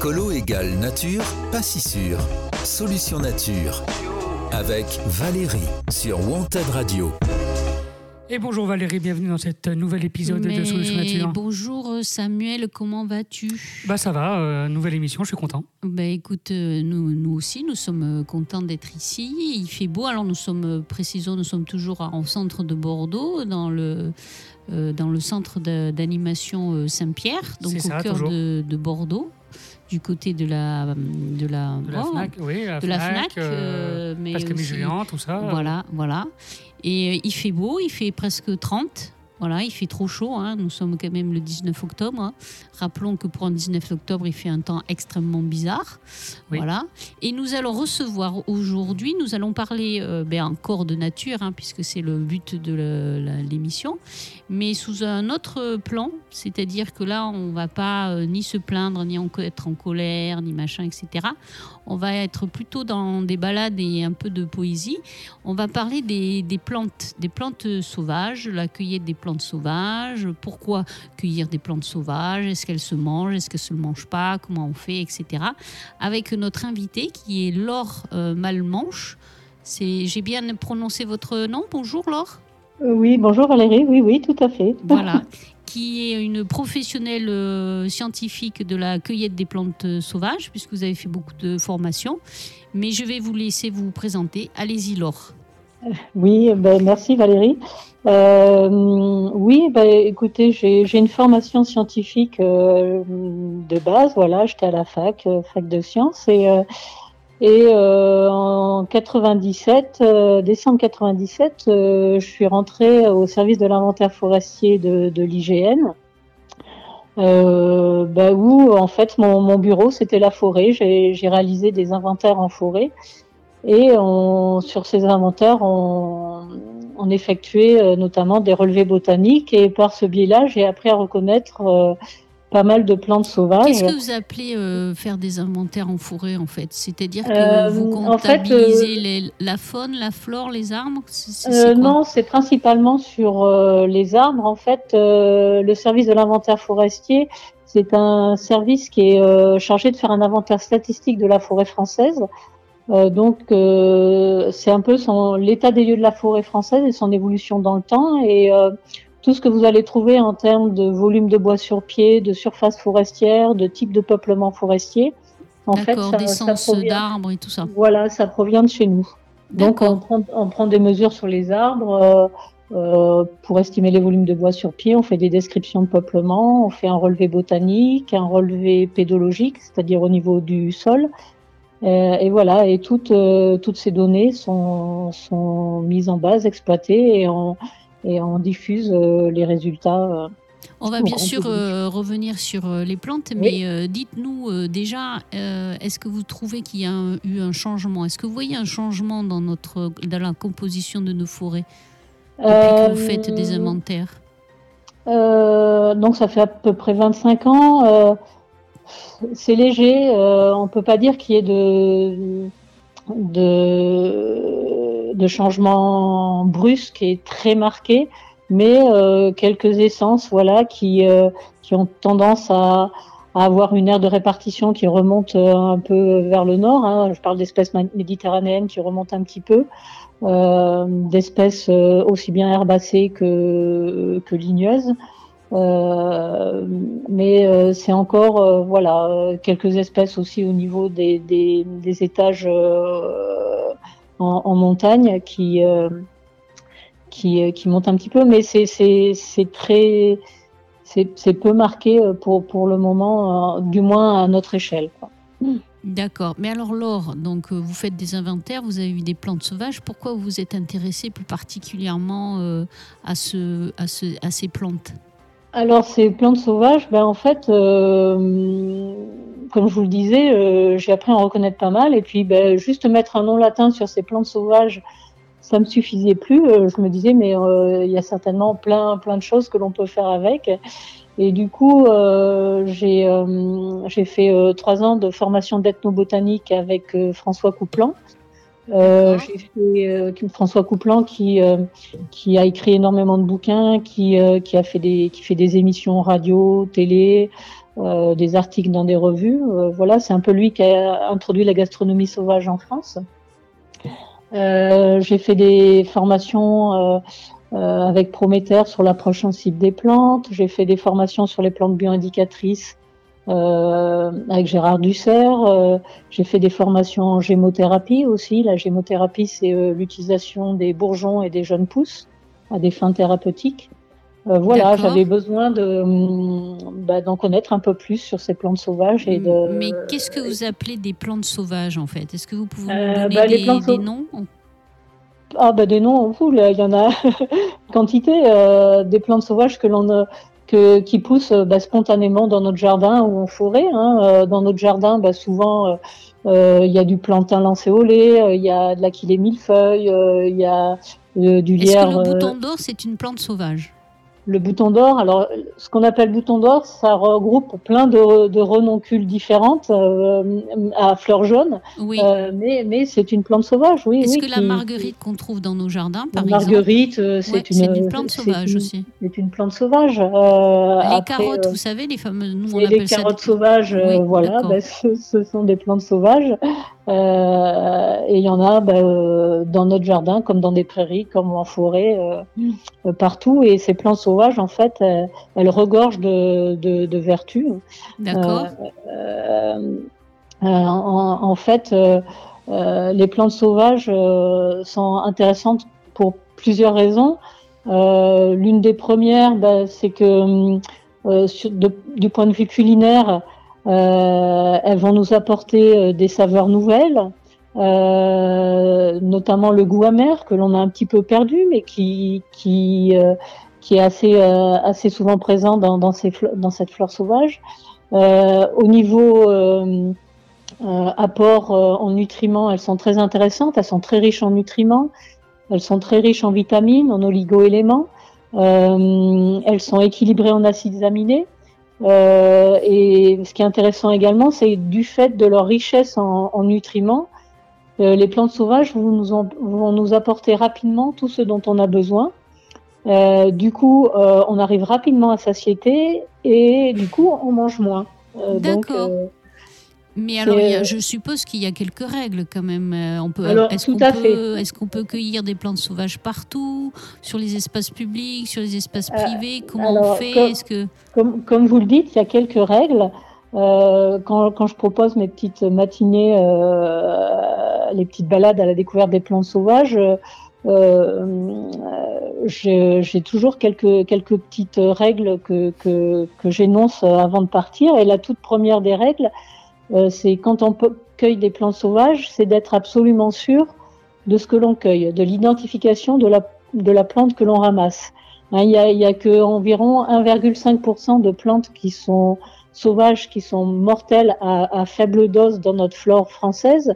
Écolo égale nature, pas si sûr. Solution nature. Avec Valérie sur Wanted Radio. Et bonjour Valérie, bienvenue dans cet nouvel épisode de Solution Nature. Bonjour Samuel, comment vas-tu? Bah ça va, euh, nouvelle émission, je suis content. Bah écoute, euh, nous, nous aussi, nous sommes euh, contents d'être ici. Il fait beau, alors nous sommes, précisons, nous sommes toujours en centre de Bordeaux, dans le, dans le centre d'animation Saint-Pierre, donc au cœur de, de Bordeaux du côté de la de la, de la FNAC, oui, la de FNAC, la FNAC euh, mais Pascal Julien, tout ça. Voilà, voilà. Et euh, il fait beau, il fait presque 30. Voilà, il fait trop chaud. Hein. Nous sommes quand même le 19 octobre. Hein. Rappelons que pour un 19 octobre, il fait un temps extrêmement bizarre. Voilà. Et nous allons recevoir aujourd'hui, nous allons parler euh, ben, encore de nature, hein, puisque c'est le but de l'émission, mais sous un autre plan. C'est-à-dire que là, on ne va pas euh, ni se plaindre, ni être en colère, ni machin, etc. On va être plutôt dans des balades et un peu de poésie. On va parler des, des plantes, des plantes sauvages, la cueillette des plantes sauvages, pourquoi cueillir des plantes sauvages, est-ce qu'elles se mangent, est-ce qu'elles se mangent pas, comment on fait, etc. Avec notre invité qui est Laure euh, Malmanche. C'est, j'ai bien prononcé votre nom? Bonjour Laure. Euh, oui, bonjour Valérie. Oui, oui, tout à fait. Voilà. qui est une professionnelle euh, scientifique de la cueillette des plantes sauvages, puisque vous avez fait beaucoup de formations. Mais je vais vous laisser vous présenter. Allez-y, Laure. Oui, ben, merci Valérie. Euh, oui, ben, écoutez, j'ai une formation scientifique euh, de base, voilà, j'étais à la fac, euh, fac de sciences, et, en 97, décembre 97, je suis rentrée au service de l'inventaire forestier de, de l'IGN. Ben, où en fait mon, mon bureau c'était la forêt, j'ai réalisé des inventaires en forêt et on, sur ces inventaires, on, on effectuait euh, notamment des relevés botaniques. Et par ce biais-là, j'ai appris à reconnaître euh, pas mal de plantes sauvages. Qu'est-ce que vous appelez euh, faire des inventaires en forêt, en fait? C'est-à-dire que vous comptabilisez la faune, la flore, les arbres? Non, c'est principalement sur les arbres. En fait, le service de l'inventaire forestier, c'est un service qui est chargé de faire un inventaire statistique de la forêt française. Euh, donc, euh, c'est un peu l'état des lieux de la forêt française et son évolution dans le temps. Et euh, tout ce que vous allez trouver en termes de volume de bois sur pied, de surface forestière, de type de peuplement forestier, en fait, ça, ça d'arbres et tout ça. Voilà, ça provient de chez nous. Donc, on prend, on prend, des mesures sur les arbres. Euh, pour estimer les volumes de bois sur pied, on fait des descriptions de peuplement, on fait un relevé botanique, un relevé pédologique, c'est-à-dire au niveau du sol, et voilà, et toutes, euh, toutes ces données sont, sont mises en base, exploitées, et on, et on diffuse euh, les résultats. On va bien sûr revenir sur les plantes, mais dites-nous déjà, est-ce que vous trouvez qu'il y a eu un changement? Est-ce que vous voyez un changement dans, notre, dans la composition de nos forêts depuis que vous faites des inventaires? Donc ça fait à peu près 25 ans c'est léger. Euh, on peut pas dire qu'il y ait de, changements brusques et très marqués, mais euh, quelques essences, voilà, qui, euh, ont tendance à, avoir une aire de répartition qui remonte un peu vers le nord. Hein. Je parle d'espèces méditerranéennes qui remontent un petit peu. D'espèces aussi bien herbacées que ligneuses. Euh, mais euh, c'est encore euh, voilà quelques espèces aussi au niveau des, des, étages en, montagne qui qui, qui montent un petit peu, mais c'est c'est très c'est peu marqué pour pour le moment, du moins à notre échelle. D'accord. Mais alors Laure, donc vous faites des inventaires, vous avez vu des plantes sauvages. Pourquoi vous vous êtes intéressé plus particulièrement à, ce, à, ce, à ces plantes? Alors ces plantes sauvages, ben en fait, euh, comme je vous le disais, euh, j'ai appris à en reconnaître pas mal. Et puis, ben, juste mettre un nom latin sur ces plantes sauvages, ça me suffisait plus. Euh, je me disais, mais il y a certainement plein, plein de choses que l'on peut faire avec. Et du coup, j'ai fait trois ans de formation d'ethnobotanique avec François Couplan. Euh, j'ai fait euh, François Couplan qui euh, qui a écrit énormément de bouquins, qui qui a fait des qui fait des émissions radio, télé, des articles dans des revues. voilà, c'est un peu lui qui a introduit la gastronomie sauvage en France. j'ai fait des formations avec Prométhère sur l'approche sensible des plantes. J'ai fait des formations sur les plantes bioindicatrices euh, avec Gérard Dussert. Euh, j'ai fait des formations en gémothérapie aussi. La gémothérapie, c'est euh, l'utilisation des bourgeons et des jeunes pousses à des fins thérapeutiques. voilà, j'avais besoin de mm, bah, d'en connaître un peu plus sur ces plantes sauvages et de. Mais qu'est-ce que vous appelez des plantes sauvages en fait? Est-ce que vous pouvez nous donner bah, des, noms? Ah bah des noms, il y en a quantité des plantes sauvages que l'on qui poussent euh, bah, spontanément dans notre jardin ou en forêt. Hein. Euh, dans notre jardin, bah, souvent, euh, il y a du plantain lancéolé, il y a de l'aquilée millefeuille, il y a du lierre. Est-ce que le bouton d'or, c'est une plante sauvage? Le bouton d'or, alors ce qu'on appelle bouton d'or, ça regroupe plein de, de renoncules différentes euh, à fleurs jaunes. Oui. Euh, mais mais c'est une plante sauvage, oui. Est-ce que la marguerite qu'on trouve dans nos jardins, par exemple Marguerite, euh, c'est une, plante sauvage aussi. C'est une plante sauvage. les carottes, vous savez, les fameuses. Nous, on les carottes sauvages, voilà, ben, ce, ce, sont des plantes sauvages. Euh, et il y en a ben, euh, dans notre jardin, comme dans des prairies, comme en forêt, euh, partout. Et ces plantes sauvages, en fait, elles, regorgent de, de, de vertus. D'accord. En, en, fait, les plantes sauvages sont intéressantes pour plusieurs raisons. L'une des premières, ben, c'est que du point de vue culinaire, elles vont nous apporter euh, des saveurs nouvelles, euh, notamment le goût amer que l'on a un petit peu perdu, mais qui qui qui est assez assez souvent présent dans dans, ces dans cette fleur sauvage. au niveau apport en nutriments, elles sont très intéressantes, elles sont très riches en nutriments, elles sont très riches en vitamines, en oligo-éléments, euh, elles sont équilibrées en acides aminés. Euh, et ce qui est intéressant également, c'est du fait de leur richesse en, en nutriments, euh, les plantes sauvages vont nous, vont nous, apporter rapidement tout ce dont on a besoin. Euh, du coup, euh, on arrive rapidement à satiété et du coup, on mange moins. Euh, D'accord. Mais alors, je suppose qu'il y a quelques règles quand même. On peut, est-ce qu'on peut, est qu'on peut cueillir des plantes sauvages partout, sur les espaces publics, sur les espaces privés? Comment on fait? Est-ce que comme, comme, vous le dites, il y a quelques règles. Euh, quand, quand, je propose mes petites matinées, euh, les petites balades à la découverte des plantes sauvages, euh, j'ai toujours quelques, quelques petites règles que, que, que j'énonce avant de partir. Et la toute première des règles, euh, c'est quand on cueille des plantes sauvages, c'est d'être absolument sûr de ce que l'on cueille, de l'identification de la, de la plante que l'on ramasse. Hein, il y a, y a que environ 1,5% de plantes qui sont sauvages, qui sont mortelles à, à faible dose dans notre flore française,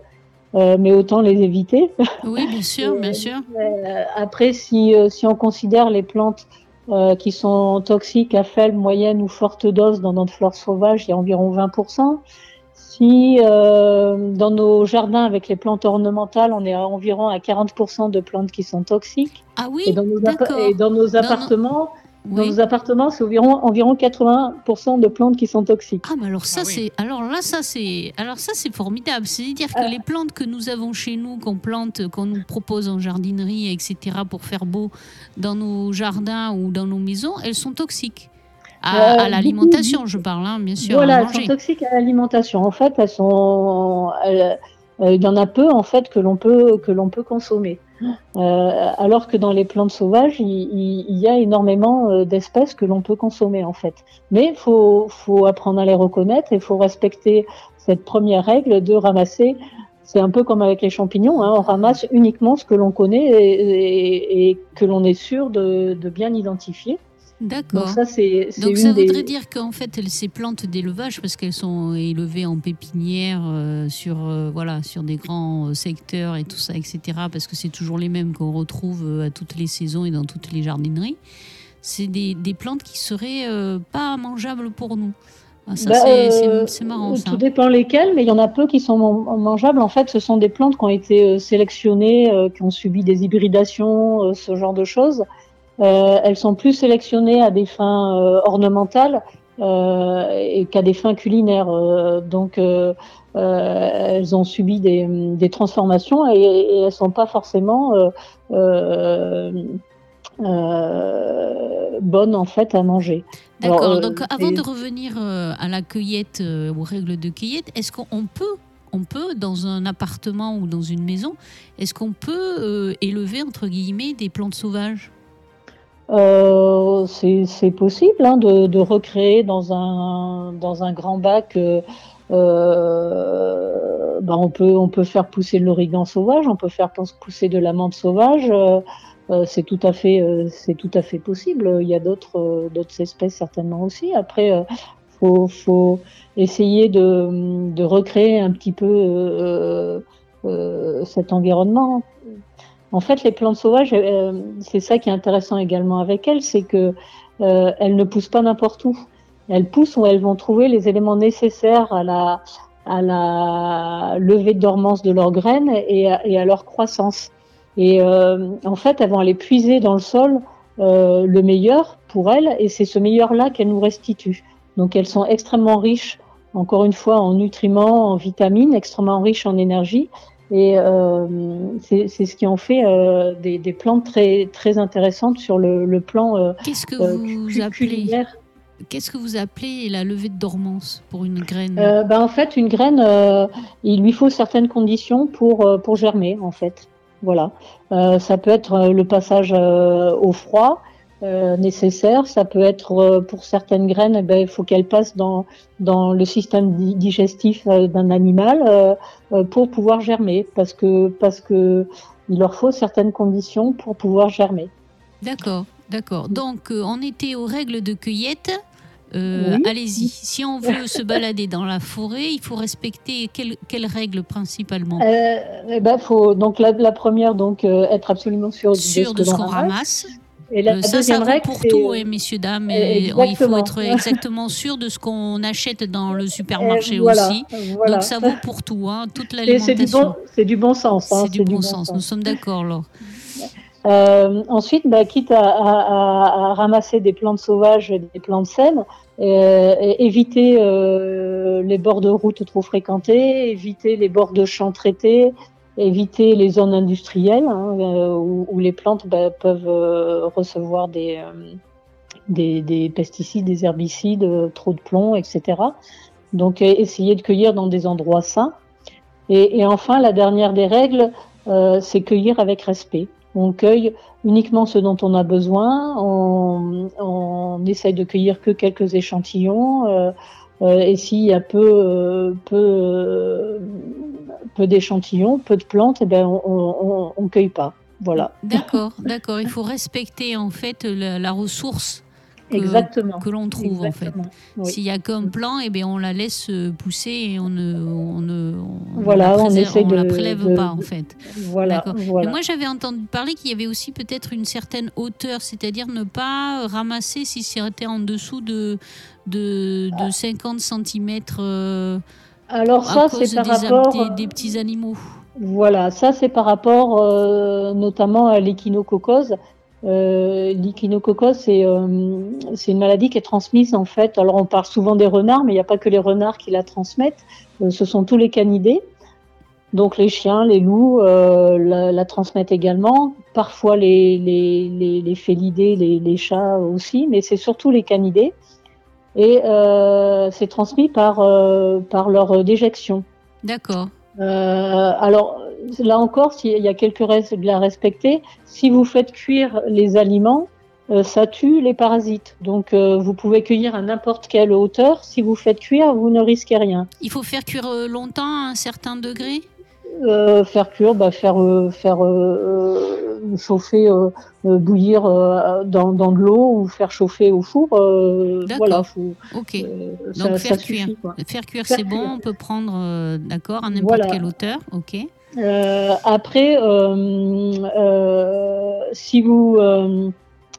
euh, mais autant les éviter. Oui, bien sûr, bien sûr. Euh, après, si, euh, si on considère les plantes euh, qui sont toxiques à faible, moyenne ou forte dose dans notre flore sauvage, il y a environ 20%. Si euh, dans nos jardins avec les plantes ornementales, on est à environ à 40% de plantes qui sont toxiques. Ah oui, et dans nos, et dans nos appartements, dans nos appartements, c'est environ environ 80% de plantes qui sont toxiques. Ah mais alors ça ah c'est alors là ça c'est alors ça c'est formidable. C'est-à-dire que euh. les plantes que nous avons chez nous, qu'on plante, qu'on nous propose en jardinerie, etc. pour faire beau dans nos jardins ou dans nos maisons, elles sont toxiques. À, l'alimentation, je parle, hein, bien sûr. Voilà, elles sont toxiques à l'alimentation. En fait, elles sont. Euh, il y en a peu en fait que l'on peut que l'on peut consommer. Euh, alors que dans les plantes sauvages, il, il y a énormément euh, d'espèces que l'on peut consommer en fait. Mais il faut, faut apprendre à les reconnaître et il faut respecter cette première règle de ramasser. C'est un peu comme avec les champignons, hein, on ramasse uniquement ce que l'on connaît et, et, que l'on est sûr de, de bien identifier. D'accord. Donc ça, c'est, Donc ça voudrait dire qu'en fait, ces plantes d'élevage, parce qu'elles sont élevées en pépinière euh, sur, euh, voilà, sur des grands euh, secteurs et tout ça, etc., parce que c'est toujours les mêmes qu'on retrouve à toutes les saisons et dans toutes les jardineries, c'est des, des plantes qui seraient pas mangeables pour nous. Ah, ça, bah, c'est, marrant. Ça. Tout dépend lesquelles, mais il y en a peu qui sont mangeables. En fait, ce sont des plantes qui ont été sélectionnées, qui ont subi des hybridations, ce genre de choses. Euh, elles sont plus sélectionnées à des fins euh, ornementales et qu'à des fins culinaires. donc elles ont subi des, transformations et, et, elles sont pas forcément bonnes en fait à manger. D'accord. Donc avant de revenir à la cueillette, aux règles de cueillette, est-ce qu'on peut on peut, dans un appartement ou dans une maison, est-ce qu'on peut euh, élever, entre guillemets, des plantes sauvages? Euh, c'est possible hein, de, recréer dans un, dans un grand bac. Euh, bah, on, peut, on peut faire pousser de l'origan sauvage, on peut faire pousser de la menthe sauvage. c'est tout à fait, c'est tout à fait possible. Il y a d'autres, d'autres espèces certainement aussi. Après, faut, faut essayer de, de, recréer un petit peu euh, euh, cet environnement. En fait, les plantes sauvages, euh, c'est ça qui est intéressant également avec elles, c'est que euh, elles ne poussent pas n'importe où. Elles poussent où elles vont trouver les éléments nécessaires à la, levée de dormance de leurs graines et à, leur croissance. Et euh, en fait, elles vont aller puiser dans le sol le meilleur pour elles, et c'est ce meilleur-là qu'elles nous restituent. Donc elles sont extrêmement riches, encore une fois, en nutriments, en vitamines, extrêmement riches en énergie. Et euh, c'est ce qui en fait euh, des, des, plantes très, très intéressantes sur le, le plan euh, Qu'est-ce que vous appelez Qu'est-ce que vous appelez la levée de dormance pour une graine? Ben, En fait, une graine, il lui faut certaines conditions pour, pour germer, en fait. Voilà. ça peut être le passage au froid, euh, nécessaire. Ça peut être euh, pour certaines graines, eh ben, il faut qu'elles passent dans, dans le système digestif euh, d'un animal pour pouvoir germer, parce que, parce que il leur faut certaines conditions pour pouvoir germer. D'accord, d'accord. Donc on était aux règles de cueillette. Allez-y. Si on veut se balader dans la forêt, il faut respecter quelles, règles principalement? Eh ben, faut, donc la, première, donc être absolument sûr, de ce qu'on ramasse. Et la euh, ça, deuxième ça vaut pour tout, hein, messieurs, dames. Et il faut être exactement sûr de ce qu'on achète dans le supermarché aussi. Donc ça vaut pour tout, hein, toute l'alimentation. C'est du, bon, sens. Hein, c'est du, bon, sens. Nous sommes d'accord, là. Euh, ensuite, bah, quitte à, ramasser des plantes sauvages, des plantes saines, euh, éviter les bords de route trop fréquentés, éviter les bords de champs traités, éviter les zones industrielles hein, euh, où, les plantes bah, peuvent euh, recevoir des, euh, des, des, pesticides, des herbicides, trop de plomb, etc. Donc essayer de cueillir dans des endroits sains. Et, enfin, la dernière des règles, c'est cueillir avec respect. On cueille uniquement ce dont on a besoin. On, essaye de cueillir que quelques échantillons. Et s'il y a peu, peu, peu d'échantillons, peu de plantes, eh ben on ne cueille pas. Voilà. D'accord, d'accord. Il faut respecter en fait la, ressource que, Exactement. que l'on trouve en fait. S'il y a qu'un plan, eh bien, on la laisse pousser et on ne, on ne voilà, on, la, la prélève pas en fait. Voilà. voilà. moi j'avais entendu parler qu'il y avait aussi peut-être une certaine hauteur, c'est-à-dire ne pas ramasser si c'était en dessous de de, de 50 cm euh, Alors ça, c'est par des, rapport... Des, petits animaux. Voilà, ça c'est par rapport euh, notamment à l'échinococose. Euh, l'échinococose, c'est euh, c'est une maladie qui est transmise en fait. Alors on parle souvent des renards, mais il n'y a pas que les renards qui la transmettent. ce sont tous les canidés. Donc les chiens, les loups la, la, transmettent également. Parfois les, les, les, les félidés, les, les, chats aussi, mais c'est surtout les canidés et euh, c'est transmis par, euh, par leur déjection. D'accord. Euh, alors là encore, s'il y a quelques règles à respecter, si vous faites cuire les aliments, euh, ça tue les parasites. Donc euh, vous pouvez cueillir à n'importe quelle hauteur. Si vous faites cuire, vous ne risquez rien. Il faut faire cuire euh, longtemps à un certain degré? Euh, faire cuire, bah, faire euh, faire euh, chauffer, bouillir dans, dans de l'eau ou faire chauffer au four. voilà, faut, ok. Donc faire, cuire. faire cuire. c'est bon. On peut prendre, d'accord, à n'importe quelle hauteur. Ok. après, si vous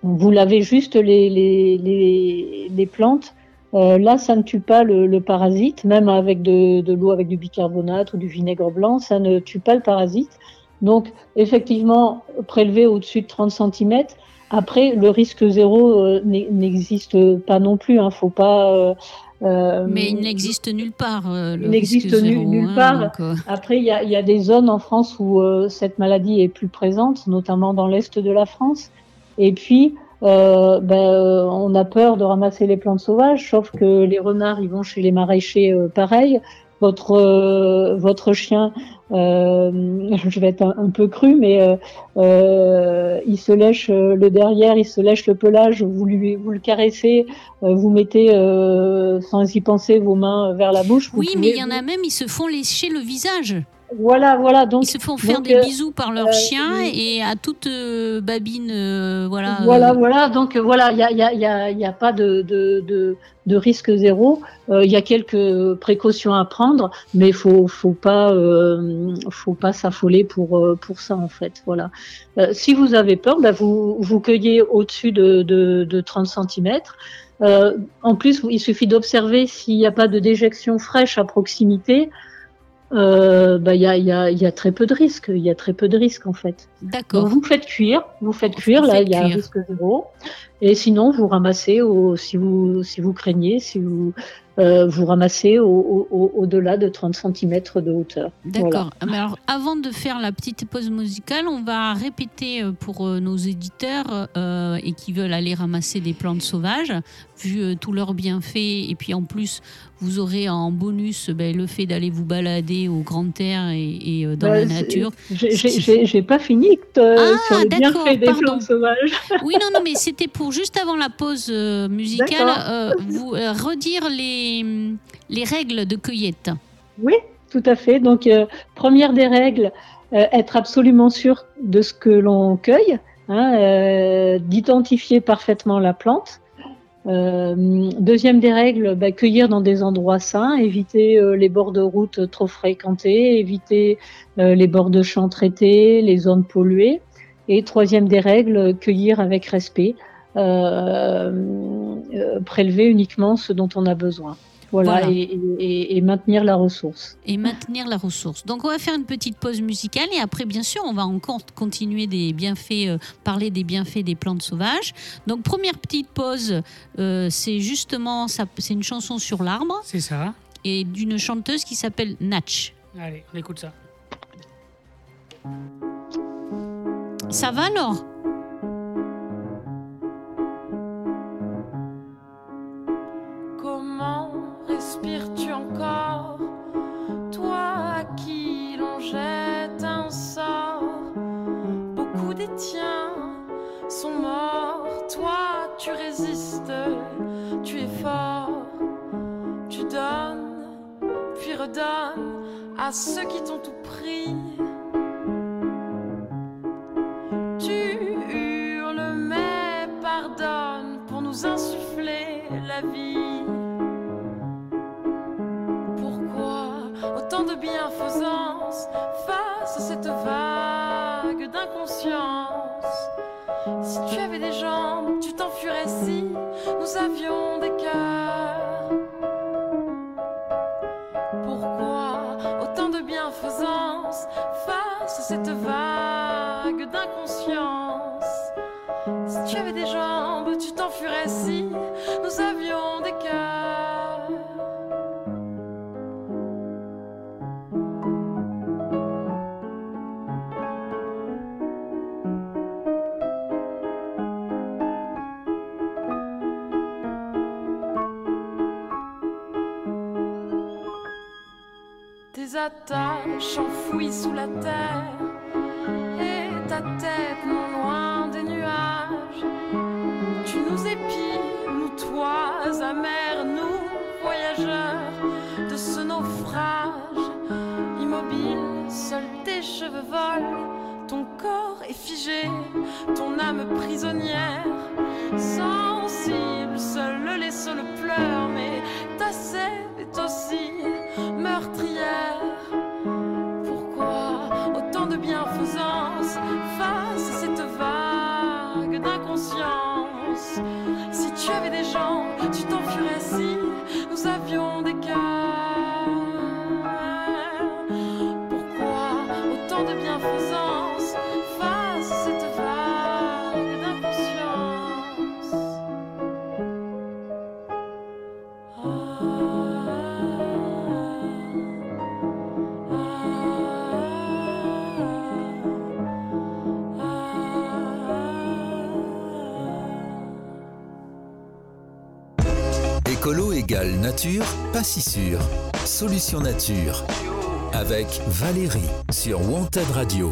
vous lavez juste les, les, les, les plantes, euh, là, ça ne tue pas le, parasite, même avec de, l'eau avec du bicarbonate ou du vinaigre blanc, ça ne tue pas le parasite. Donc, effectivement, prélever au-dessus de 30 cm. Après, le risque zéro n'existe pas non plus. Hein, faut pas. Mais il n'existe nulle part. il n'existe nulle hein, part. Après, il y, y, a des zones en France où cette maladie est plus présente, notamment dans l'est de la France. Et puis, euh, ben, euh, on a peur de ramasser les plantes sauvages, sauf que les renards, ils vont chez les maraîchers euh, pareil. Votre euh, votre chien, je vais être un, peu cru, mais il se lèche le derrière, il se lèche le pelage. Vous lui vous le caressez, vous mettez sans y penser vos mains vers la bouche. Oui, mais il y en a même, ils se font lécher le visage. Voilà, voilà. Donc, ils se font faire des euh, bisous par leur euh, chien et à toute euh, babine, voilà. Voilà, voilà. Donc voilà, il n'y a, y a, y a, y a, pas de, de, de, risque zéro. Il y a quelques précautions à prendre, mais faut, faut pas, faut pas s'affoler pour pour ça en fait. Voilà. si vous avez peur, bah, vous vous cueillez au-dessus de, de, de 30 cm. en plus, il suffit d'observer s'il n'y a pas de déjection fraîche à proximité euh, bah, il y, a, y, a, y, a, très peu de risques. Il y a très peu de risques en fait. D'accord. Vous faites cuire, vous faites cuire, là il y a un risque zéro. Et sinon vous ramassez au, si vous si vous craignez, si vous euh, vous ramassez au-delà de 30 cm de hauteur. D'accord. Alors, avant de faire la petite pause musicale, on va répéter euh, pour euh, nos éditeurs et qui veulent aller ramasser des plantes sauvages, vu tous leurs bienfaits, et puis en plus, vous aurez en bonus ben, le fait d'aller vous balader au grand air et, dans la bah, nature. J'ai pas fini ah, sur les bienfaits des plantes sauvages. Oui, non, non, mais c'était pour juste avant la pause musicale, vous redire les les, règles de cueillette. Oui, tout à fait. Donc, euh, première des règles, euh, être absolument sûr de ce que l'on cueille, hein, euh, d'identifier parfaitement la plante. deuxième des règles, bah, cueillir dans des endroits sains, éviter les bords de route trop fréquentés, éviter les bords de champs traités, les zones polluées. Et troisième des règles, cueillir avec respect. Euh, euh, prélever uniquement ce dont on a besoin. Voilà, Et, maintenir la ressource. Et maintenir la ressource. Donc on va faire une petite pause musicale et après bien sûr on va encore continuer des bienfaits, euh, parler des bienfaits des plantes sauvages. Donc première petite pause, c'est justement c'est une chanson sur l'arbre. C'est ça. Et d'une chanteuse qui s'appelle Natch. Allez, on écoute ça. Ça va alors respires-tu encore Toi à qui l'on jette un sort. Beaucoup des tiens sont morts. Toi tu résistes, tu es fort. Tu donnes, puis redonnes à ceux qui t'ont tout pris. Tu hurles mais pardonne pour nous insuffler la vie bienfaisance face à cette vague d'inconscience. Si tu avais des jambes, tu t'enfuirais si nous avions des cœurs. Pourquoi autant de bienfaisance face à cette vague d'inconscience? Si tu avais des jambes, tu t'enfuirais si nous avions des cœurs. Attaches enfouies sous la terre et ta tête non loin des nuages. Tu nous épies, nous toits amers, nous voyageurs de ce naufrage. Immobile, seuls tes cheveux volent, ton corps est figé, ton âme prisonnière. Sensible, seul le lait, seul pleure, mais ta sève est aussi meurtrière. Pourquoi autant de bienfaisance face à cette vague d'inconscience? Si tu avais des gens, tu t'enfuirais si nous avions des cœurs. Nature, pas si sûr. Solution nature. Avec Valérie sur Wanted Radio.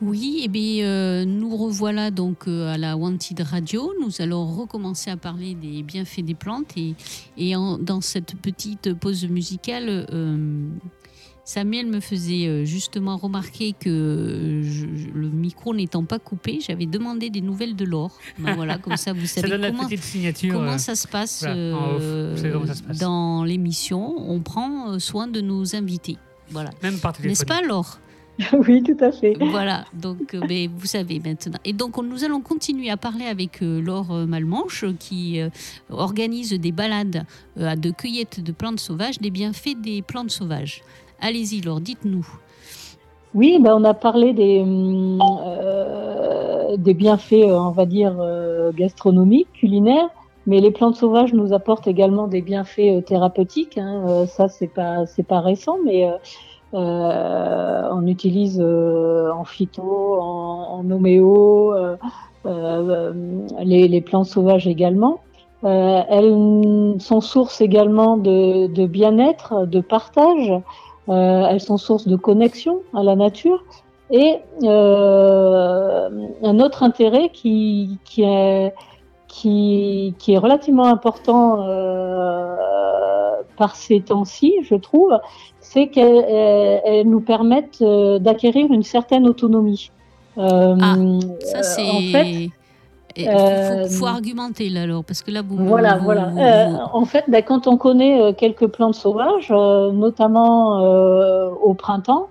Oui, et bien, euh, nous revoilà donc euh, à la Wanted Radio. Nous allons recommencer à parler des bienfaits des plantes et, dans cette petite pause musicale, euh, Samuel me faisait euh, justement remarquer que euh, je- je- le micro n'étant pas coupé, j'avais demandé des nouvelles de Laure. Ben voilà, comme ça vous Ça savez donne la comment, petite signature. comment ça se passe, voilà, euh, ça se passe. dans l'émission. On prend soin de nos invités. Voilà. Même par téléphone. N'est-ce pas Laure? Oui, tout à fait. voilà, donc vous savez maintenant. Et donc on- nous allons continuer à parler avec Laure Malmanche qui organise des balades à de cueillette de plantes sauvages, des bienfaits des plantes sauvages. Allez-y Laure, dites-nous. Oui, ben on a parlé des, hum, euh, bienfaits, euh, on va dire, euh, gastronomiques, culinaires, mais les plantes sauvages nous apportent également des bienfaits thérapeutiques. hein. Ça, c'est pas, pas récent, mais on utilise en phyto, en, homéo, les, plantes sauvages également. Elles sont source également de bien-être, de partage. Euh, elles sont source de connexion à la nature. Et euh, un autre intérêt qui, qui, est, qui, qui est relativement important euh, par ces temps-ci, je trouve, c'est qu'elles elles- elles nous permettent d'acquérir une certaine autonomie. Euh, Ah, Ça c'est... en fait, Il faut, euh, faut argumenter là alors, parce que là vous... voilà, vous- voilà. vous- Euh, vous- en fait, ben, quand on connaît euh, quelques plantes sauvages, notamment au printemps,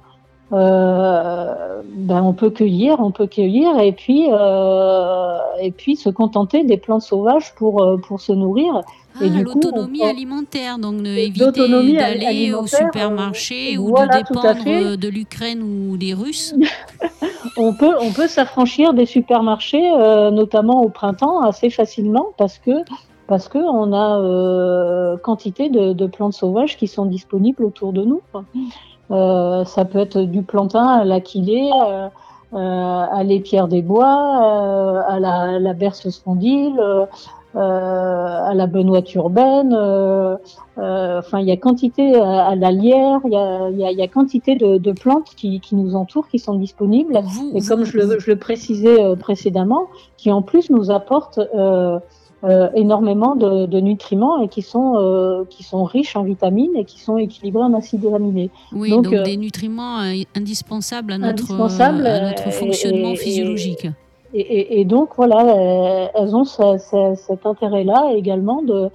euh, ben, on peut cueillir, on peut cueillir et puis euh, et puis se contenter des plantes sauvages pour pour se nourrir. Ah, l'autonomie on- alimentaire, donc éviter d'aller au supermarché ou voilà, de dépendre de l'Ukraine ou des Russes. On peut on peut s'affranchir des supermarchés, euh, notamment au printemps, assez facilement parce que parce que on a euh, quantité de, de plantes sauvages qui sont disponibles autour de nous. Euh, ça peut être du plantain à l'aquilée, à l'épierre des bois, à la, la berce spondyle, à la benoîte urbaine. euh, euh, enfin, il y a quantité à, à la lierre, il y a, y a, y a quantité de, de plantes qui, qui nous entourent, qui sont disponibles. Et comme je le, je le précisais euh, précédemment, qui en plus nous apportent euh, euh, énormément de, de nutriments et qui sont, euh, qui sont riches en vitamines et qui sont équilibrés en acides aminés. Oui, Donc, donc, euh, des nutriments euh, indispensables à notre, Indispensables, à notre euh, fonctionnement et- physiologique. Et, et, et donc voilà, euh, elles ont ce- ce- cet intérêt-là également de,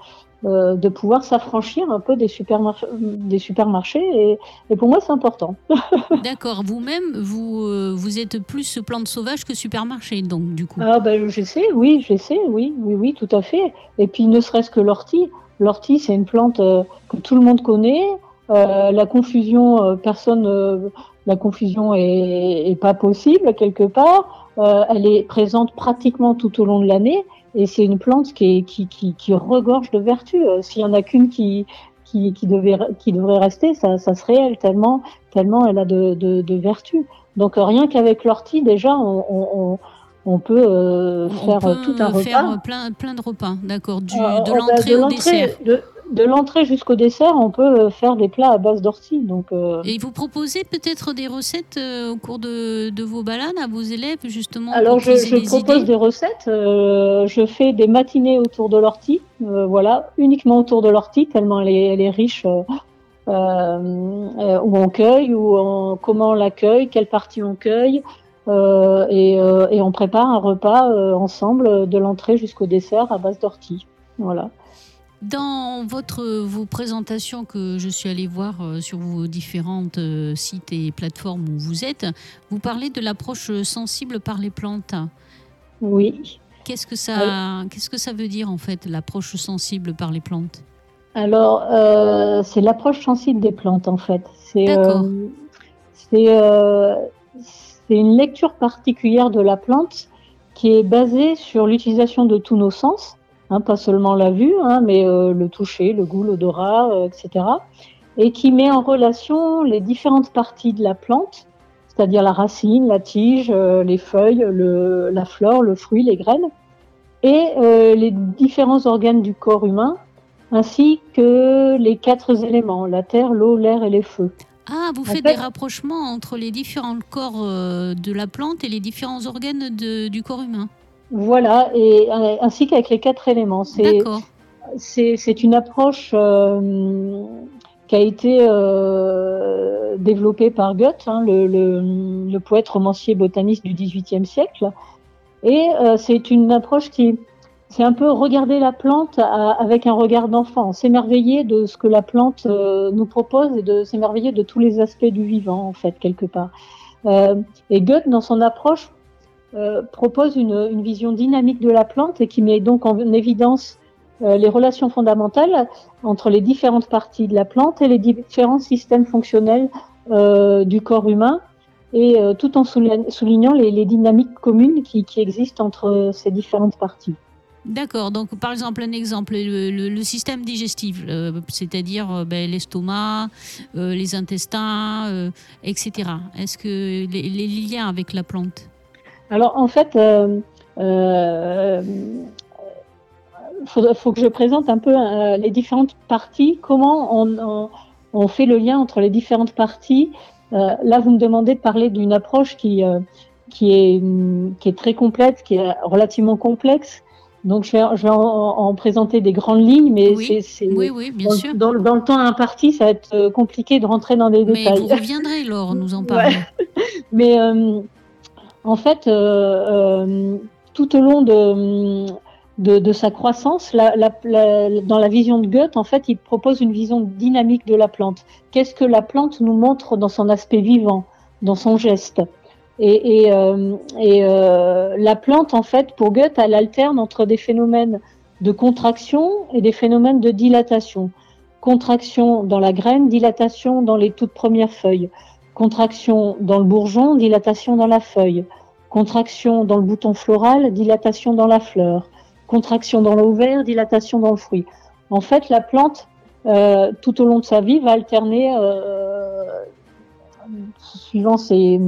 euh, de pouvoir s'affranchir un peu des, supermar- des supermarchés. Et, et pour moi, c'est important. D'accord, vous-même, vous, euh, vous êtes plus plante sauvage que supermarché, donc du coup. Ah ben j'essaie, oui, j'essaie, oui, oui, oui, tout à fait. Et puis ne serait-ce que l'ortie. L'ortie, c'est une plante euh, que tout le monde connaît. La confusion, personne, la confusion est, est pas possible quelque part. Euh, elle est présente pratiquement tout au long de l'année et c'est une plante qui, est, qui, qui, qui regorge de vertus. Euh, S'il y en a qu'une qui, qui, qui, devait, qui devrait rester, ça, ça serait elle tellement, tellement elle a de, de, de vertus. Donc euh, rien qu'avec l'ortie, déjà, on, on, on, on peut euh, On faire peut tout un repas. faire plein, plein de repas, d'accord, du, Euh, de l'entrée au dessert. De, de l'entrée jusqu'au dessert, on peut euh, faire des plats à base d'ortie. Donc, euh, Et vous proposez peut-être des recettes euh, au cours de, de vos balades à vos élèves, justement alors je, propose des recettes. euh, je fais des matinées autour de l'ortie, voilà, uniquement autour de l'ortie, tellement elle est, elle est riche. où on cueille, ou on, comment on la cueille, quelle partie on cueille, et, et on prépare un repas ensemble de l'entrée jusqu'au dessert à base d'ortie. Voilà. Dans votre, vos présentations que je suis allée voir euh, sur vos différentes euh, sites et plateformes où vous êtes, vous parlez de l'approche sensible par les plantes. Oui. Qu'est-ce que ça, qu'est-ce que ça veut dire en fait, l'approche sensible par les plantes? Alors, euh, c'est l'approche sensible des plantes, en fait. C'est D'accord. euh, c'est euh, c'est une lecture particulière de la plante qui est basée sur l'utilisation de tous nos sens, hein, pas seulement la vue, hein, mais euh, le toucher, le goût, l'odorat, euh, etc. Et qui met en relation les différentes parties de la plante, c'est-à-dire la racine, la tige, euh, les feuilles, le, la fleur, le fruit, les graines, et les différents organes du corps humain, ainsi que les quatre éléments, la terre, l'eau, l'air et les feux. Ah, vous En faites fait- des rapprochements entre les différents corps de la plante et les différents organes de- du corps humain. Voilà, et euh, ainsi qu'avec les quatre éléments. C'est une approche euh, qui a été euh, développée par Goethe, hein, le, le, le poète romancier botaniste du XVIIIe siècle. Et euh, c'est une approche qui, c'est un peu regarder la plante à- avec un regard d'enfant, s'émerveiller de ce que la plante nous propose et de s'émerveiller de tous les aspects du vivant, en fait, quelque part. Et Goethe, dans son approche, euh, propose une, vision dynamique de la plante et qui met donc en évidence euh, les relations fondamentales entre les différentes parties de la plante et les différents systèmes fonctionnels euh, du corps humain, et tout en soulignant les, dynamiques communes qui, existent entre ces différentes parties. D'accord. Donc, par exemple, un exemple, le, système digestif, c'est-à-dire ben, l'estomac, les intestins, etc. Est-ce que les liens avec la plante? Alors en fait, euh, euh, faut, faut que je présente un peu euh, les différentes parties, comment on, on, on fait le lien entre les différentes parties. Euh, là, vous me demandez de parler d'une approche qui, qui, est, qui est très complète, qui est relativement complexe. Donc je vais, je vais en, en présenter des grandes lignes, mais Oui, c'est, Oui, oui, bien dans, sûr. dans, dans le temps imparti, ça va être compliqué de rentrer dans des Mais détails. vous reviendrez, Laure, nous en parler. Mais euh, en fait, euh, euh, tout au long de, sa croissance, dans la vision de Goethe, en fait, il propose une vision dynamique de la plante. Qu'est-ce que la plante nous montre dans son aspect vivant, dans son geste? Et euh, la plante, en fait, pour Goethe, elle alterne entre des phénomènes de contraction et des phénomènes de dilatation. Contraction dans la graine, dilatation dans les toutes premières feuilles contraction dans le bourgeon, dilatation dans la feuille, contraction dans le bouton floral, dilatation dans la fleur, contraction dans l'ovaire, dilatation dans le fruit. En fait, la plante, euh, tout au long de sa vie, va alterner, euh, suivant ses,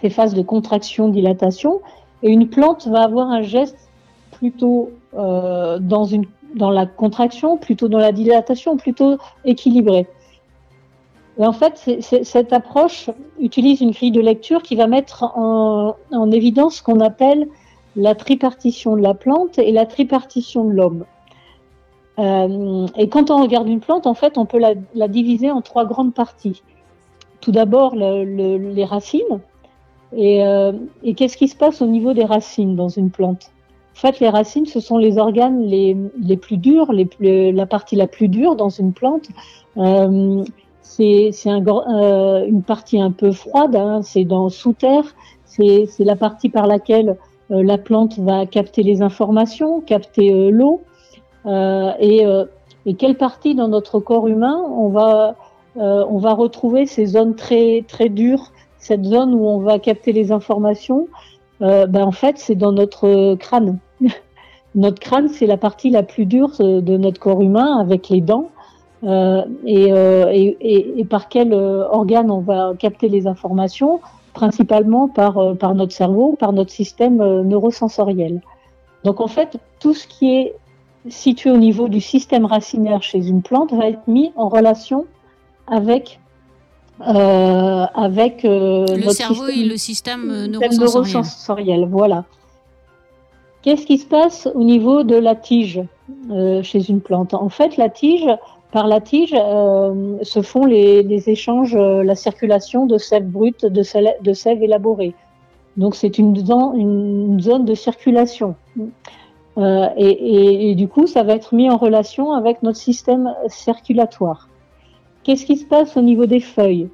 ses phases de contraction, dilatation, et une plante va avoir un geste plutôt euh, dans la contraction, plutôt dans la dilatation, plutôt équilibré. Et en fait, cette approche utilise une grille de lecture qui va mettre en, en évidence ce qu'on appelle la tripartition de la plante et la tripartition de l'homme. Euh, et quand on regarde une plante, en fait, on peut la, diviser en trois grandes parties. Tout d'abord, le- le- les racines. Et, euh, et qu'est-ce qui se passe au niveau des racines dans une plante? En fait, les racines, ce sont les organes les, plus durs, la partie la plus dure dans une plante. Euh, c'est euh, une partie un peu froide, hein, c'est dans sous terre, c'est la partie par laquelle euh, la plante va capter les informations, capter euh, l'eau. Et, quelle partie dans notre corps humain on va on va retrouver ces zones très très dures, cette zone où on va capter les informations? Ben en fait, c'est dans notre crâne. notre crâne, c'est la partie la plus dure de notre corps humain avec les dents. Euh, et, euh, et, par quel euh, organe on va capter les informations? Principalement par, par notre cerveau, par notre système neurosensoriel. Donc en fait, tout ce qui est situé au niveau du système racinaire chez une plante va être mis en relation avec euh, avec euh, Le notre cerveau système et le système système neurosensoriel. neurosensoriel, Voilà. Qu'est-ce qui se passe au niveau de la tige euh, chez une plante? En fait, la tige, par la tige, euh, se font les, échanges, euh, la circulation de sève brute, de sève, élaborée. Donc, c'est une, zone- de circulation. Euh, et, du coup, ça va être mis en relation avec notre système circulatoire. Qu'est-ce qui se passe au niveau des feuilles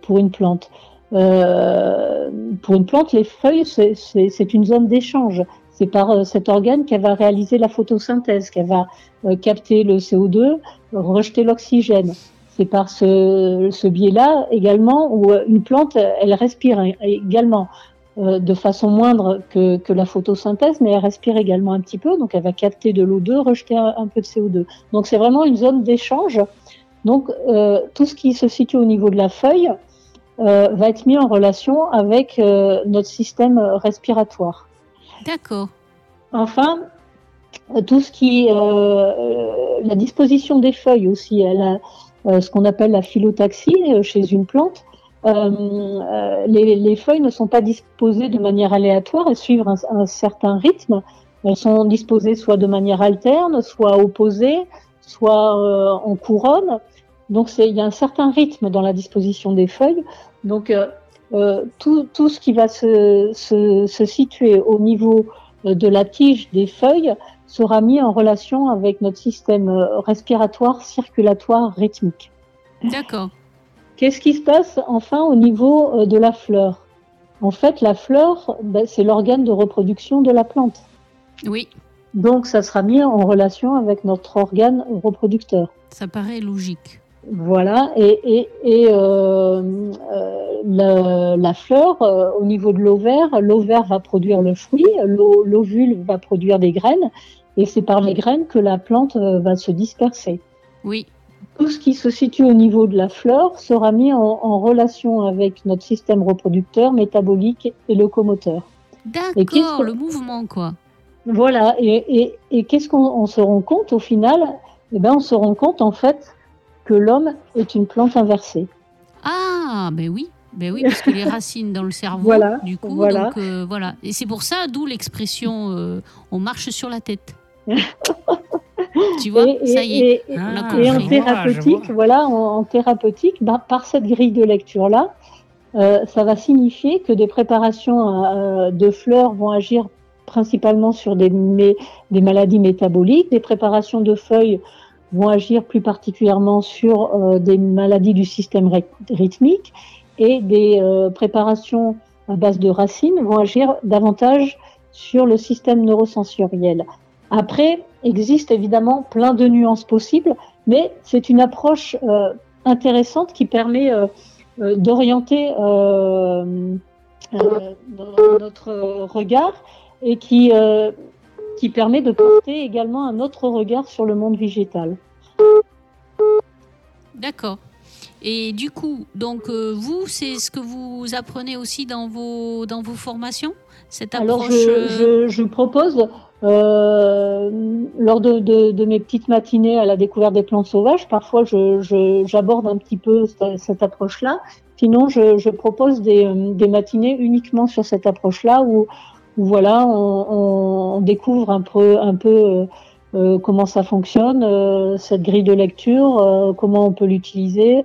pour une plante? Pour une plante, les feuilles, c'est une zone d'échange. C'est par euh, cet organe qu'elle va réaliser la photosynthèse, qu'elle va euh, capter le CO2, rejeter l'oxygène. C'est par ce, biais-là également où euh, une plante, elle respire également de façon moindre que, la photosynthèse, mais elle respire également un petit peu, donc elle va capter de l'O2, rejeter un, peu de CO2. Donc c'est vraiment une zone d'échange. Donc tout ce qui se situe au niveau de la feuille va être mis en relation avec notre système respiratoire. D'accord. enfin, tout ce qui, euh, la disposition des feuilles aussi, elle euh, ce qu'on appelle la phyllotaxie euh, chez une plante. Les, les, feuilles ne sont pas disposées de manière aléatoire, elles suivent un, certain rythme. Elles sont disposées soit de manière alterne, soit opposées, soit en couronne. Donc il y a un certain rythme dans la disposition des feuilles. Donc euh, tout, tout, ce qui va se, se, se, situer au niveau de la tige des feuilles sera mis en relation avec notre système respiratoire, circulatoire, rythmique. D'accord. Qu'est-ce qui se passe enfin au niveau euh, de la fleur? En fait, la fleur, ben, c'est l'organe de reproduction de la plante. Oui. Donc, ça sera mis en relation avec notre organe reproducteur. Ça paraît logique. Voilà, et, et, et euh, euh, la, la, fleur, euh, au niveau de l'ovaire, l'ovaire va produire le fruit, l'ovule va produire des graines, et c'est par les graines que la plante va se disperser. Oui. Tout ce qui se situe au niveau de la fleur sera mis en, en relation avec notre système reproducteur, métabolique et locomoteur. D'accord, le mouvement, quoi. Voilà, et, et qu'est-ce qu'on se rend compte au final? Eh ben, on se rend compte en fait que l'homme est une plante inversée. Ah, ben oui. Ben oui, parce que les racines dans le cerveau, voilà, du coup, voilà. donc euh, voilà. Et c'est pour ça, d'où l'expression euh, on marche sur la tête. tu vois, et, ça y est. Et, en thérapeutique, voilà, en, en thérapeutique, bah, par cette grille de lecture-là, euh, ça va signifier que des préparations euh, de fleurs vont agir principalement sur des maladies métaboliques, des préparations de feuilles vont agir plus particulièrement sur euh, des maladies du système rythmique et des euh, préparations à base de racines vont agir davantage sur le système neurosensoriel. Après, existe évidemment plein de nuances possibles, mais c'est une approche euh, intéressante qui permet d'orienter notre regard et qui qui permet de porter également un autre regard sur le monde végétal. D'accord. Et du coup, donc euh, vous, c'est ce que vous apprenez aussi dans vos, dans vos formations cette approche, Alors, je, je, je propose, euh, lors de, de, de, mes petites matinées à la découverte des plantes sauvages, parfois j'aborde un petit peu cette, cette approche-là. Sinon, je, je propose des, des, matinées uniquement sur cette approche-là où, où voilà, on, on, découvre un peu, un peu euh, comment ça fonctionne, euh, cette grille de lecture, euh, comment on peut l'utiliser,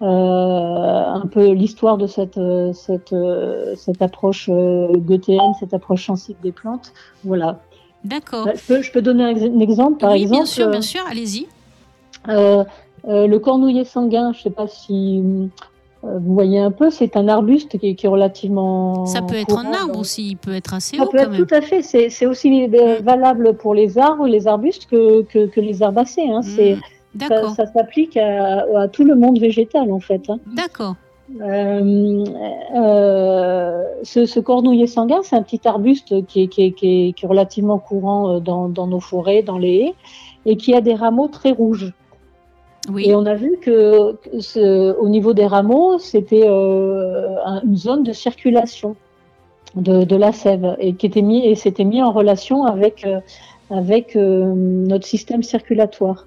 un peu l'histoire de cette, cette, cette approche goethéenne, cette approche sensible des plantes. Voilà. D'accord. Je peux, je peux donner un exemple, par oui, exemple. Bien sûr, bien sûr, allez-y. le cornouiller sanguin, je ne sais pas si vous voyez un peu, c'est un arbuste qui est, qui est, relativement. Ça peut être un arbre aussi, il peut être assez ça haut peut quand être même. Tout à fait, c'est aussi valable pour les arbres, les arbustes que, que, que les herbacées. Hein. Mmh, ça, ça s'applique à, à, tout le monde végétal en fait. Hein. D'accord. Euh, euh, ce, ce, cornouiller sanguin, c'est un petit arbuste qui est, qui est, qui est, qui est relativement courant dans, dans, nos forêts, dans les haies, et qui a des rameaux très rouges. Oui. Et on a vu que, que ce, au niveau des rameaux, c'était euh, une zone de circulation de, de, la sève et qui était mis et c'était mis en relation avec euh, avec euh, notre système circulatoire.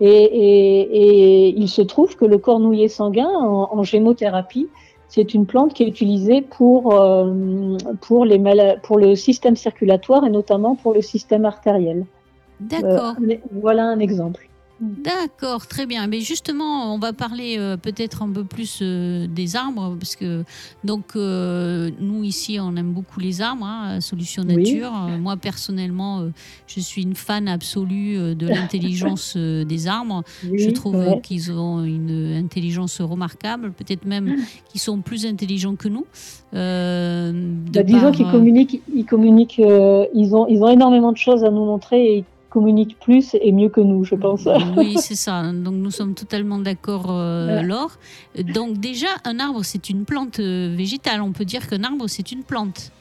Et, et, et, il se trouve que le cornouiller sanguin en, en gémothérapie, c'est une plante qui est utilisée pour pour les pour le système circulatoire et notamment pour le système artériel. D'accord. voilà un exemple. D'accord, très bien. Mais justement, on va parler euh, peut-être un peu plus euh, des arbres, parce que donc euh, nous ici, on aime beaucoup les arbres, hein, Solution Nature. Oui. moi personnellement, je suis une fan absolue de l'intelligence des arbres. Oui, je trouve ouais. qu'ils ont une intelligence remarquable, peut-être même qu'ils sont plus intelligents que nous. Bah, disons qu'ils communiquent, ils communiquent, ils ont, ils ont énormément de choses à nous montrer. Et communiquent plus et mieux que nous, je pense. Oui, c'est ça. Donc nous sommes totalement d'accord, euh, Laure. Donc déjà, un arbre, c'est une plante euh, végétale. On peut dire qu'un arbre, c'est une plante.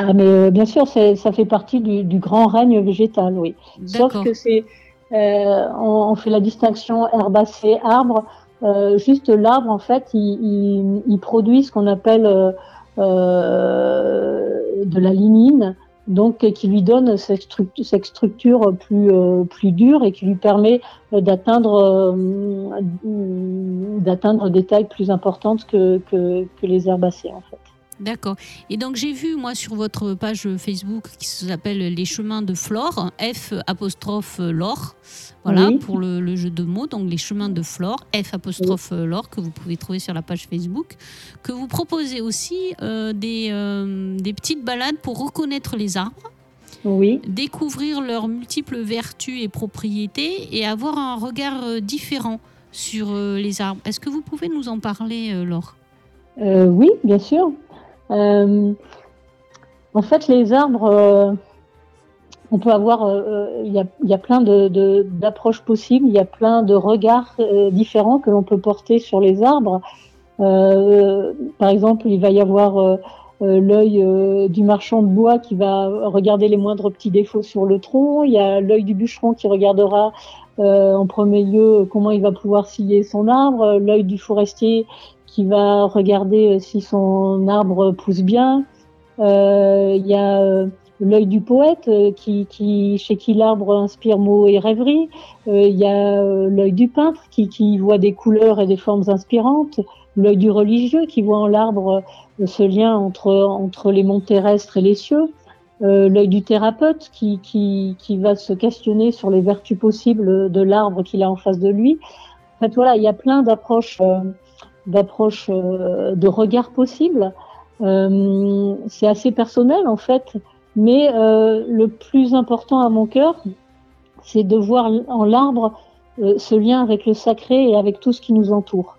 Ah, mais euh, bien sûr, ça fait partie du, du, grand règne végétal, oui. Sauf que c'est, euh, on, on, fait la distinction herbacée, arbre. Euh, juste l'arbre, en fait, il, il, il, produit ce qu'on appelle de la lignine donc qui lui donne cette structure, structure plus dure et qui lui permet d'atteindre d'atteindre des tailles plus importantes que, que, que les herbacées en fait. D'accord. Et donc j'ai vu moi sur votre page Facebook qui s'appelle Les chemins de Flore, F apostrophe Laure, voilà pour le, jeu de mots. Donc les chemins de Flore, F apostrophe Laure que vous pouvez trouver sur la page Facebook, que vous proposez aussi euh, des, euh, des petites balades pour reconnaître les arbres. Oui. Découvrir leurs multiples vertus et propriétés et avoir un regard euh, différent sur les arbres. Est-ce que vous pouvez nous en parler, Laure? Oui, bien sûr. Euh, en fait, les arbres, euh, on peut avoir, euh, il y, a, plein d'approches de, possibles, il y a plein de regards différents que l'on peut porter sur les arbres. par exemple, il va y avoir l'œil du marchand de bois qui va regarder les moindres petits défauts sur le tronc. Il y a l'œil du bûcheron qui regardera en premier lieu comment il va pouvoir scier son arbre. L'œil du forestier qui va regarder euh, si son arbre pousse bien. Euh, il y a euh, l'œil du poète qui, chez qui l'arbre inspire mots et rêveries. Il y a l'œil du peintre qui, voit des couleurs et des formes inspirantes. L'œil du religieux qui voit en l'arbre ce lien entre, les monts terrestres et les cieux. L'œil du thérapeute qui, va se questionner sur les vertus possibles de l'arbre qu'il a en face de lui. En fait, voilà, il y a plein d'approches d'approche euh, de regard possible. Euh, c'est assez personnel en fait, mais euh, le plus important à mon cœur, c'est de voir en l'arbre ce lien avec le sacré et avec tout ce qui nous entoure.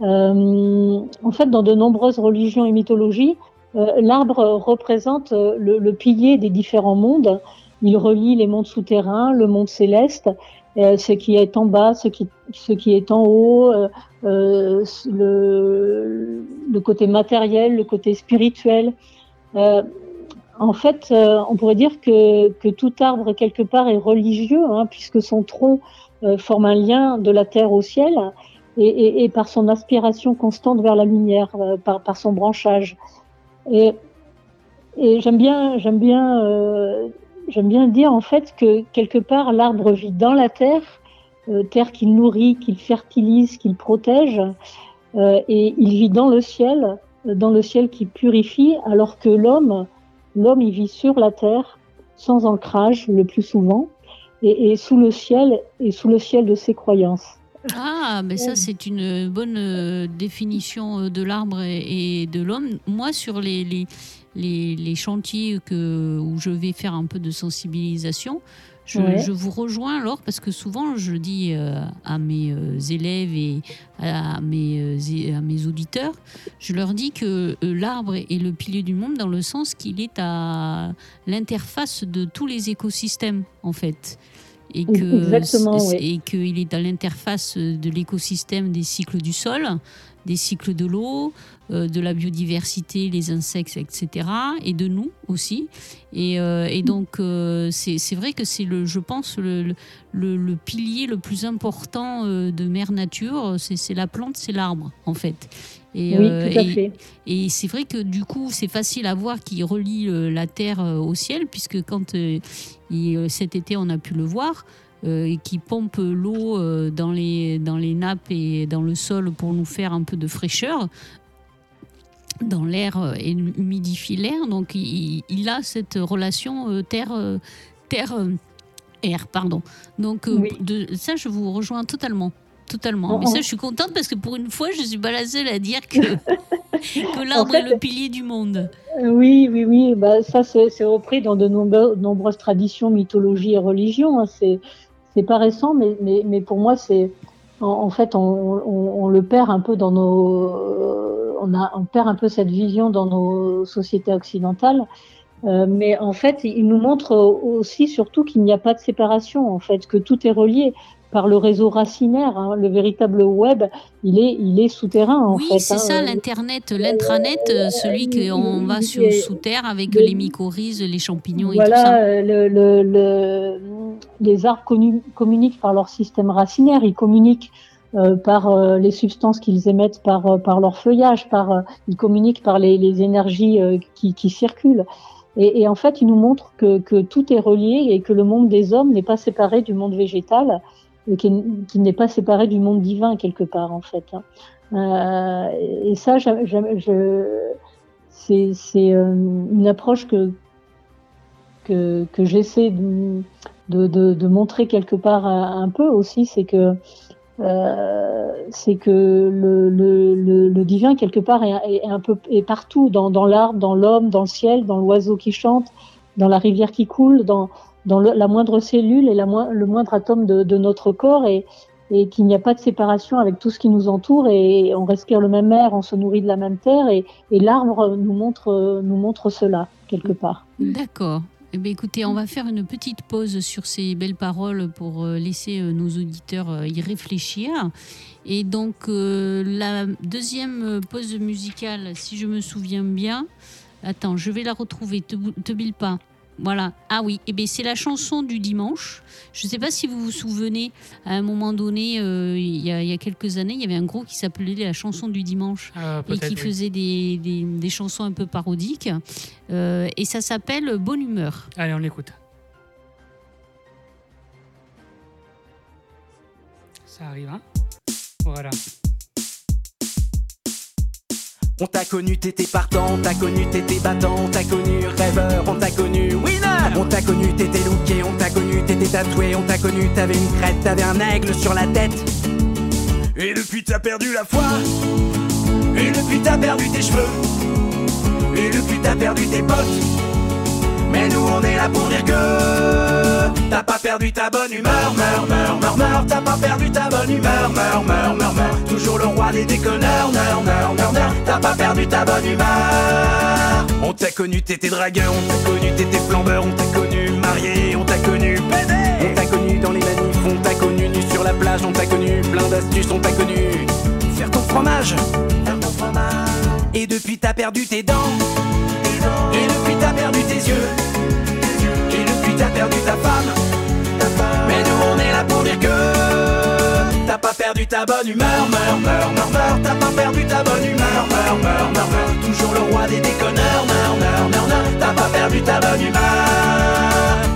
en fait, dans de nombreuses religions et mythologies, l'arbre représente le, pilier des différents mondes. Il relie les mondes souterrains, le monde céleste, ce qui est en bas, ce qui, ce qui est en haut, euh, le, le, côté matériel, le côté spirituel. Euh, en fait, euh, on pourrait dire que, que, tout arbre quelque part est religieux, hein, puisque son tronc forme un lien de la terre au ciel, et, et, et par son aspiration constante vers la lumière, par, par, son branchage. Et, et j'aime bien, j'aime bien, j'aime bien dire en fait que quelque part l'arbre vit dans la terre euh, terre qu'il nourrit, qu'il fertilise, qu'il protège, euh, et il vit dans le ciel, dans le ciel qui purifie, alors que l'homme, l'homme, il vit sur la terre, sans ancrage le plus souvent, et, et sous le ciel, et sous le ciel de ses croyances. Ah, mais ça, c'est une bonne euh, définition de l'arbre et de l'homme. Moi, sur les, les, les, les, chantiers que, où je vais faire un peu de sensibilisation, je, vous rejoins alors parce que souvent je dis euh, à mes euh, élèves et à mes, euh, à mes auditeurs, je leur dis que l'arbre est le pilier du monde dans le sens qu'il est à l'interface de tous les écosystèmes en fait. Et que et qu'il est à l'interface de l'écosystème des cycles du sol, des cycles de l'eau, de la biodiversité, les insectes, etc. Et de nous aussi. Et, euh, et donc, euh, c'est vrai que c'est, je pense, le, le, le, pilier le plus important de Mère Nature. C'est la plante, c'est l'arbre, en fait. Et, oui, tout à fait. Et, c'est vrai que du coup, c'est facile à voir qui relie la Terre au ciel, puisque quand cet été, on a pu le voir, euh, qui pompe l'eau euh, dans, les, dans les nappes et dans le sol pour nous faire un peu de fraîcheur dans l'air euh, et humidifie l'air. Donc il, a cette relation terre terre air pardon. Donc de, ça je vous rejoins totalement. Totalement. Mais ça, je suis contente parce que pour une fois, je suis pas la seule à dire que, que l'arbre est le pilier du monde. Oui, oui, oui. Bah, ça, c'est repris dans de nombreuses traditions, mythologies et religions. Hein. C'est c'est pas récent, mais, mais, mais pour moi, c'est en, fait, on, on, on, le perd un peu dans nos, on, a, on perd un peu cette vision dans nos sociétés occidentales. Euh, mais en fait, il nous montre aussi surtout qu'il n'y a pas de séparation, en fait, que tout est relié par le réseau racinaire. Hein. Le véritable web, il est, il est souterrain en oui, fait. Oui, c'est hein. ça, l'internet, l'intranet, euh, celui qu'on va sous, sous, terre avec les mycorhizes, les champignons et tout ça. Le, le, le, les arbres communiquent par leur système racinaire, ils communiquent euh, par euh, les substances qu'ils émettent par, par leur feuillage, par, ils communiquent par les, les énergies qui, qui, circulent. Et, et, en fait, il nous montre que, que, tout est relié et que le monde des hommes n'est pas séparé du monde végétal et qu'il n'est pas séparé du monde divin quelque part en fait. Hein. Euh, et ça, c'est euh, une approche que que, que j'essaie de, de, de, de, montrer quelque part un peu aussi, c'est que euh, c'est que le, le, le, le, divin quelque part est, est, un peu est partout dans, dans l'arbre, dans l'homme, dans le ciel, dans l'oiseau qui chante, dans la rivière qui coule, dans, dans la moindre cellule et la, le moindre atome de, de notre corps et, et qu'il n'y a pas de séparation avec tout ce qui nous entoure et on respire le même air, on se nourrit de la même terre et, et l'arbre nous montre, nous montre cela quelque part. D'accord. Eh bien, écoutez, on va faire une petite pause sur ces belles paroles pour euh, laisser euh, nos auditeurs euh, y réfléchir. Et donc, la deuxième pause musicale, si je me souviens bien, attends, je vais la retrouver, te, te bille pas. Voilà. Ah oui, et eh bien c'est la chanson du dimanche. Je ne sais pas si vous vous souvenez, à un moment donné, euh, il, y a, il, y a, quelques années, il y avait un groupe qui s'appelait la chanson du dimanche ah, et qui faisait des, des, des, chansons un peu parodiques. Euh, et ça s'appelle Bonne humeur. Allez, on écoute. Ça arrive, hein? Voilà. On t'a connu, t'étais partant, t'a connu, t'étais battant, t'a connu rêveur, on t'a connu winner. On t'a connu, t'étais looké, on t'a connu, t'étais tatoué, on t'a connu, t'avais une crête, t'avais un aigle sur la tête. Et depuis t'as perdu la foi, et depuis t'as perdu tes cheveux, et depuis t'as perdu tes potes. Mais nous on est là pour dire que T'as pas perdu ta bonne humeur, meurs, meurs, meurs, meurs. T'as pas perdu ta bonne humeur, meurs, meurs, meurs, meurs. Toujours le roi des déconneurs, meurs, meurs, meurs, meurs. T'as pas perdu ta bonne humeur. On t'a connu, t'étais dragueur, on t'a connu, t'étais flambeur. On t'a connu marié, on t'a connu pédé. On t'a connu dans les manifs, on t'a connu nu sur la plage. On t'a connu plein d'astuces, on t'a connu Faire ton fromage, faire ton fromage. Et depuis t'as perdu tes dents. Et depuis t'as perdu tes yeux t'as perdu ta femme Mais nous on est là pour dire que T'as pas perdu ta bonne humeur Meurs, meurs, meurs, meurs T'as pas perdu ta bonne humeur Meurs, meurs, meurs, meurs Toujours le roi des déconneurs Meurs, meurs, meurs, meurs T'as pas perdu ta bonne humeur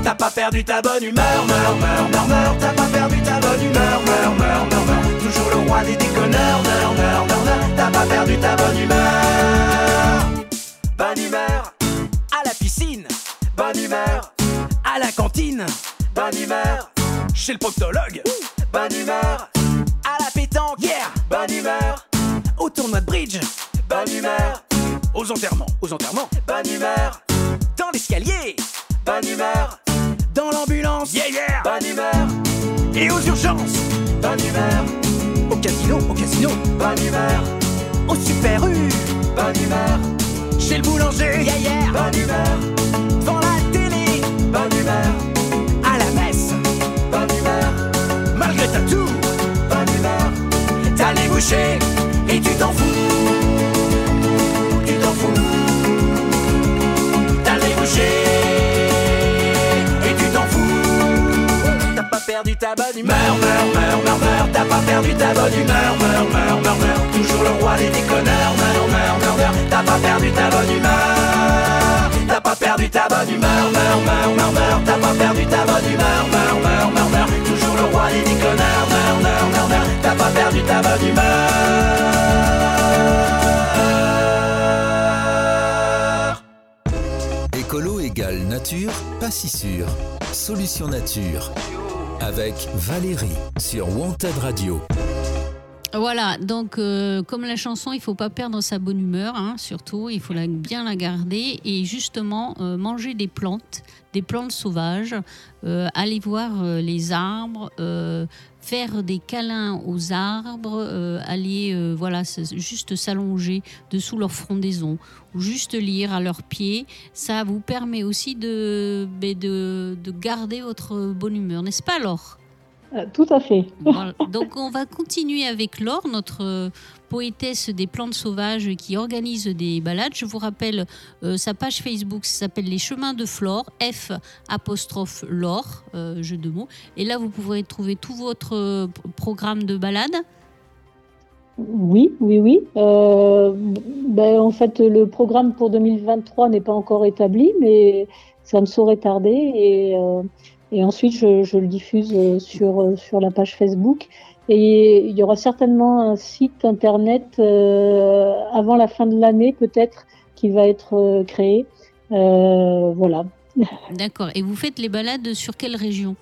T'as pas perdu ta bonne humeur Meurs, meurs, meurs, meurs T'as pas perdu ta bonne humeur Meurs, meurs, meurs, meurs Toujours le roi des déconneurs Meurs, meurs, meurs, meurs T'as pas perdu ta bonne humeur Bonne humeur à la piscine, bonne humeur à la cantine, bonne humeur chez le proctologue, bonne humeur à la pétanque, yeah, bonne humeur au tournoi de bridge, bonne humeur aux enterrements, aux enterrements, bonne humeur dans l'escalier, bonne humeur dans l'ambulance, yeah, yeah, bonne humeur et aux urgences, bonne humeur au casino, au casino, bonne humeur au super U, bonne humeur chez le boulanger, yeah, yeah. bonne humeur. Bonne humeur. À la messe, bonne humeur. Malgré ta toux, bonne humeur. T'as les bouchées et tu t'en fous. Tu t'en fous. T'as les bouchées et tu t'en fous. T'as pas perdu ta bonne humeur, meurs, meurs, meurs, meurs. T'as pas perdu ta bonne humeur, meurs, meurs, meurs. Toujours le roi des déconneurs, meurs, meurs, meurs, meurs. T'as pas perdu ta bonne humeur perdu ta bonne humeur Meurs, meurs, meurs, meurs T'as pas perdu ta bonne humeur Meurs, meurs, meurs, meurs Toujours le roi des déconneurs Meurs, meurs, meurs, meurs T'as pas perdu ta bonne humeur Écolo égale nature, pas si sûr. Solution nature. Avec Valérie sur Wanted Radio. Voilà, donc euh, comme la chanson, il faut pas perdre sa bonne humeur, hein, surtout, il faut la, bien la garder et justement euh, manger des plantes, des plantes sauvages, euh, aller voir les arbres, faire des câlins aux arbres, aller voilà juste s'allonger dessous leur frondaison ou juste lire à leurs pieds, ça vous permet aussi de, de, de garder votre bonne humeur, n'est-ce pas Laure? Tout à fait. Voilà. Donc on va continuer avec Laure, notre poétesse des plantes sauvages qui organise des balades. Je vous rappelle euh, sa page Facebook, ça s'appelle Les Chemins de Flore, F apostrophe Laure, euh, jeu de mots. Et là, vous pourrez trouver tout votre euh, programme de balade. Oui, oui, oui. Euh, ben, en fait, le programme pour 2023 n'est pas encore établi, mais ça ne saurait tarder. Et, euh, et ensuite, je, je, le diffuse euh, sur, euh, sur la page Facebook. Et il y aura certainement un site internet euh, avant la fin de l'année, peut-être, qui va être créé. voilà. D'accord. Et vous faites les balades sur quelle région?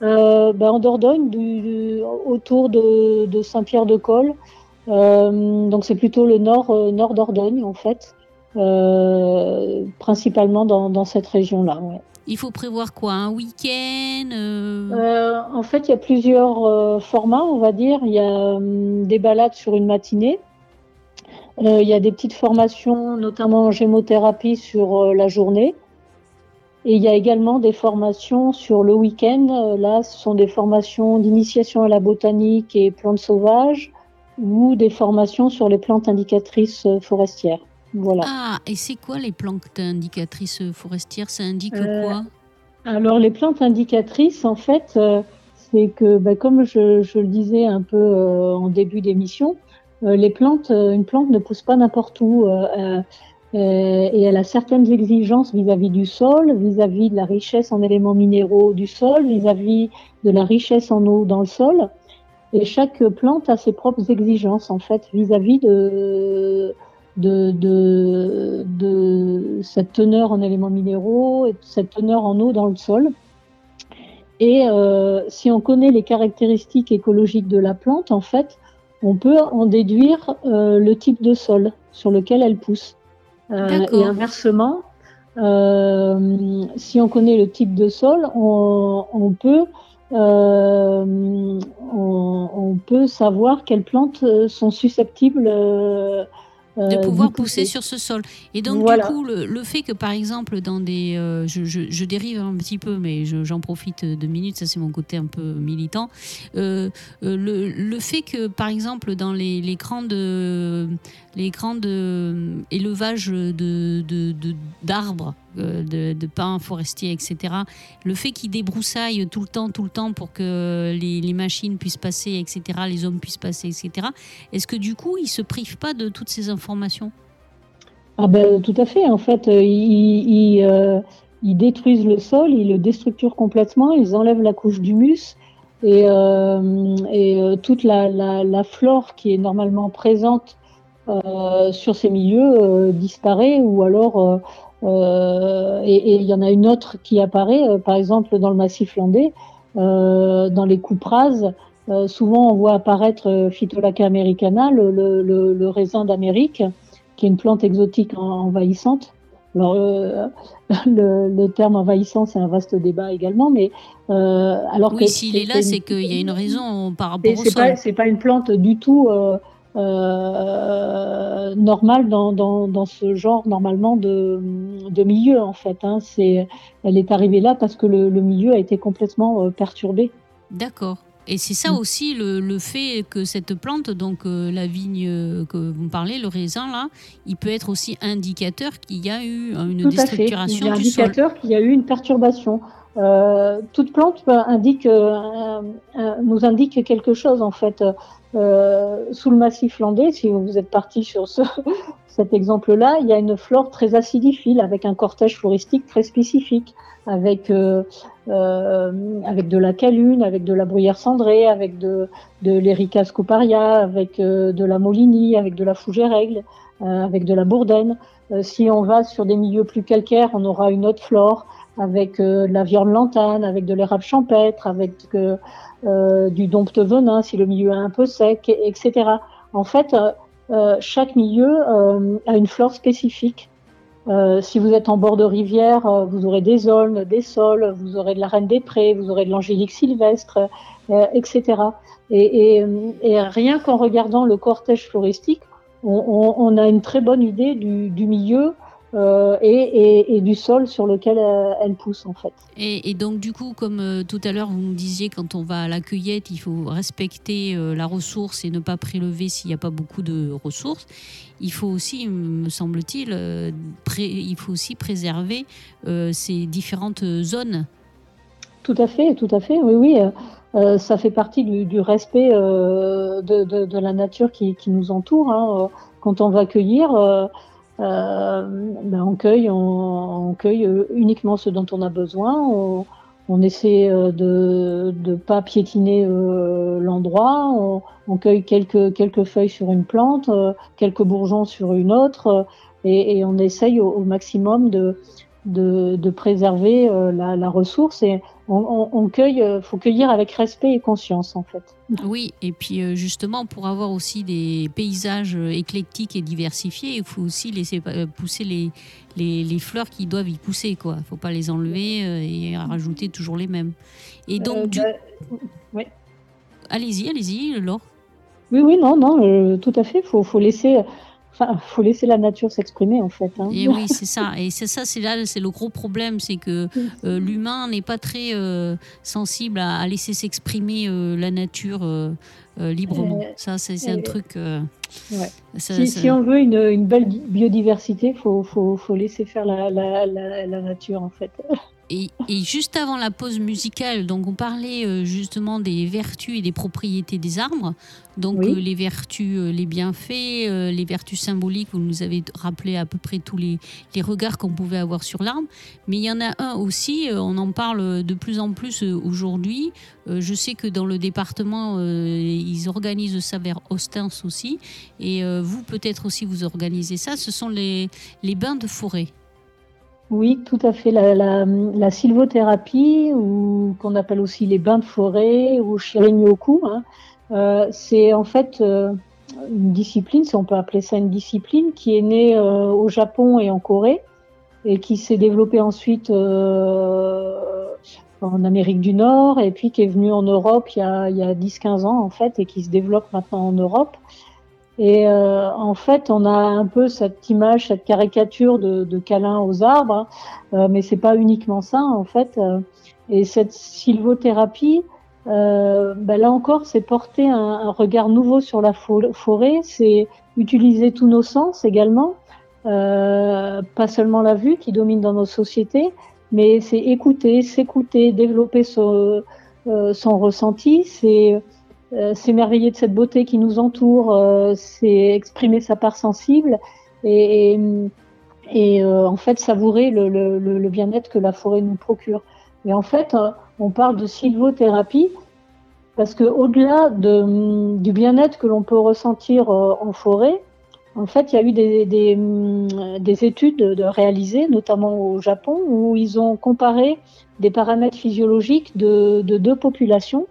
Ben, En Dordogne, du, du, autour de, de Saint-Pierre-de-Col. Donc c'est plutôt le nord, nord Dordogne en fait, principalement dans, dans cette région-là. Ouais. Il faut prévoir quoi Un week-end euh... En fait, il y a plusieurs formats, on va dire. Il y a des balades sur une matinée. il y a des petites formations, notamment en gémothérapie sur la journée. Et il y a également des formations sur le week-end. Là, ce sont des formations d'initiation à la botanique et plantes sauvages, ou des formations sur les plantes indicatrices forestières. Voilà. Ah, et c'est quoi les plantes indicatrices forestières? Ça indique euh, quoi? Alors, les plantes indicatrices, en fait, euh, c'est que, bah, comme je, je, le disais un peu euh, en début d'émission, les plantes, une plante ne pousse pas n'importe où. et elle a certaines exigences vis-à-vis -vis du sol, vis-à-vis -vis de la richesse en éléments minéraux du sol, vis-à-vis -vis de la richesse en eau dans le sol. Et chaque plante a ses propres exigences en fait vis-à-vis de, de, de, de, cette teneur en éléments minéraux et cette teneur en eau dans le sol. Et euh, si on connaît les caractéristiques écologiques de la plante, en fait, on peut en déduire euh, le type de sol sur lequel elle pousse. Euh, et inversement, euh, si on connaît le type de sol, on, on peut on, on, peut savoir quelles plantes sont susceptibles de pouvoir pousser. sur ce sol. Et donc, voilà. du coup, le, le, fait que, par exemple, dans des. Euh, je, je, je, dérive un petit peu, mais j'en profite de minutes, ça c'est mon côté un peu militant. Euh, le, le, fait que, par exemple, dans les, les grandes. Les grandes élevages d'arbres, de, de, de, de, pins forestiers, etc. Le fait qu'ils débroussaillent tout le temps, tout le temps pour que les, machines puissent passer, etc., les hommes puissent passer, etc. Est-ce que du coup, ils se privent pas de toutes ces informations? Ah ben, Tout à fait. En fait, ils, ils, euh, ils, détruisent le sol, ils le déstructurent complètement, ils enlèvent la couche d'humus et, euh, euh, toute la, flore qui est normalement présente euh, sur ces milieux euh, disparaît ou alors euh, et il y en a une autre qui apparaît, par exemple dans le massif landais, dans les. Euh, souvent, on voit apparaître euh, Phytolacca americana, le, le, le, le raisin d'Amérique, qui est une plante exotique en, envahissante. Alors, euh, le, terme envahissant, c'est un vaste débat également, mais euh, alors oui, s'il est là, c'est qu'il y a une raison par rapport au sol. C'est pas une plante du tout normale dans, dans, dans, ce genre normalement de, de milieu en fait. Hein. C'est, elle est arrivée là parce que le, le milieu a été complètement perturbé. D'accord. Et c'est ça aussi le, le, fait que cette plante, donc euh, la vigne euh, que vous me parlez, le raisin là, il peut être aussi indicateur qu'il y a eu une Tout déstructuration du sol. Indicateur qu'il y a eu une perturbation. Euh, toute plante indique, euh, nous indique quelque chose en fait. Euh, sous le massif landais, si vous êtes parti sur ce, cet exemple-là, il y a une flore très acidiphile avec un cortège floristique très spécifique, avec euh, euh, avec de la calune, avec de la bruyère cendrée, avec de, de l'Erica scoparia, avec de la molinie, avec de la fougère euh, avec de la bourdaine. Si on va sur des milieux plus calcaires, on aura une autre flore avec de la viande lantane, avec de l'érable champêtre, avec euh, du dompte venin si le milieu est un peu sec, etc. En fait, euh, chaque milieu euh, a une flore spécifique. si vous êtes en bord de rivière, vous aurez des aulnes, des sols, vous aurez de la reine des prés, vous aurez de l'angélique sylvestre, etc. Et, rien qu'en regardant le cortège floristique, on, on, a une très bonne idée du milieu euh, et, et, et, du sol sur lequel euh, elle pousse en fait. Et, et donc du coup, comme euh, tout à l'heure vous me disiez, quand on va à la cueillette, il faut respecter euh, la ressource et ne pas prélever s'il n'y a pas beaucoup de ressources. Il faut aussi, me semble-t-il, il faut aussi préserver ces différentes zones. Tout à fait, tout à fait, oui, oui. euh, ça fait partie du, du respect euh, de, de, de, la nature qui, qui nous entoure. Hein. Quand on va cueillir, euh, ben on cueille, on, on, cueille uniquement ce dont on a besoin. On, on essaie de ne pas piétiner l'endroit. On, on, cueille quelques, quelques feuilles sur une plante, quelques bourgeons sur une autre, et, et on essaye au, au maximum de, de, de préserver euh, la, la, ressource et on, on, on cueille, euh, faut cueillir avec respect et conscience en fait. Oui, et puis euh, justement pour avoir aussi des paysages éclectiques et diversifiés, il faut aussi laisser pousser les, les, les fleurs qui doivent y pousser quoi. Faut pas les enlever et rajouter toujours les mêmes. Et donc euh, du... bah. Allez-y, allez-y, Laure. Oui, oui, non, non, euh, tout à fait. Faut, faut laisser Enfin, faut laisser la nature s'exprimer en fait. Hein. Et oui, c'est ça. Et c'est ça, c'est là, c'est le gros problème, c'est que euh, l'humain n'est pas très euh, sensible à, à laisser s'exprimer euh, la nature librement. ça, c'est un truc. Ouais. Ça, si, ça... si, on veut une, une belle biodiversité, faut, faut, faut laisser faire la, la, la, la nature en fait. Et, et, juste avant la pause musicale, donc on parlait euh, justement des vertus et des propriétés des arbres. Donc oui. euh, les vertus, euh, les bienfaits, les vertus symboliques, vous nous avez rappelé à peu près tous les, les regards qu'on pouvait avoir sur l'arbre. Mais il y en a un aussi, on en parle de plus en plus aujourd'hui. je sais que dans le département, ils organisent ça vers Ostens aussi. Et vous, peut-être aussi, vous organisez ça. Ce sont les, les bains de forêt. Oui, tout à fait. La, la, sylvothérapie, ou qu'on appelle aussi les bains de forêt ou shirin-yoku, hein, euh, c'est en fait euh, une discipline, si on peut appeler ça une discipline, qui est née euh, au Japon et en Corée et qui s'est développée ensuite en Amérique du Nord et puis qui est venue en Europe il y a, a 10-15 ans en fait et qui se développe maintenant en Europe. Et euh, en fait, on a un peu cette image, cette caricature de, de câlin aux arbres, hein, euh, mais c'est pas uniquement ça en fait. Euh, et cette sylvothérapie, euh, ben là encore, c'est porter un, un, regard nouveau sur la forêt, c'est utiliser tous nos sens également, euh, pas seulement la vue qui domine dans nos sociétés, mais c'est écouter, s'écouter, développer son, euh, son ressenti, c'est s'émerveiller de cette beauté qui nous entoure, euh, c'est exprimer sa part sensible et, euh, en fait savourer le, bien-être que la forêt nous procure. Et en fait, on parle de sylvothérapie parce que au-delà de, du bien-être que l'on peut ressentir en forêt, en fait, il y a eu des, des études de, de réalisées, notamment au Japon, où ils ont comparé des paramètres physiologiques de deux populations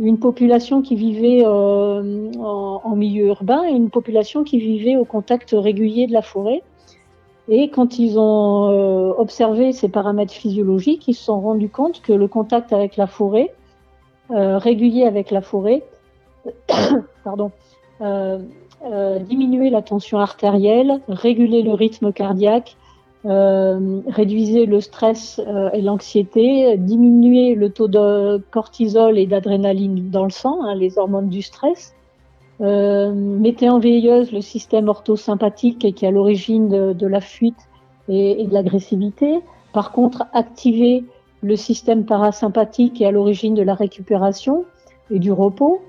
une population qui vivait euh, en, milieu urbain et une population qui vivait au contact régulier de la forêt. Et quand ils ont euh, observé ces paramètres physiologiques, ils se sont rendus compte que le contact avec la forêt, euh, régulier avec la forêt, pardon, diminuait la tension artérielle, régulait le rythme cardiaque, euh, réduisait le stress euh, et l'anxiété, diminuait le taux de cortisol et d'adrénaline dans le sang, hein, les hormones du stress, euh, mettait en veilleuse le système orthosympathique qui est à l'origine de, la fuite et, et de l'agressivité. Par contre, activait le système parasympathique qui est à l'origine de la récupération et du repos.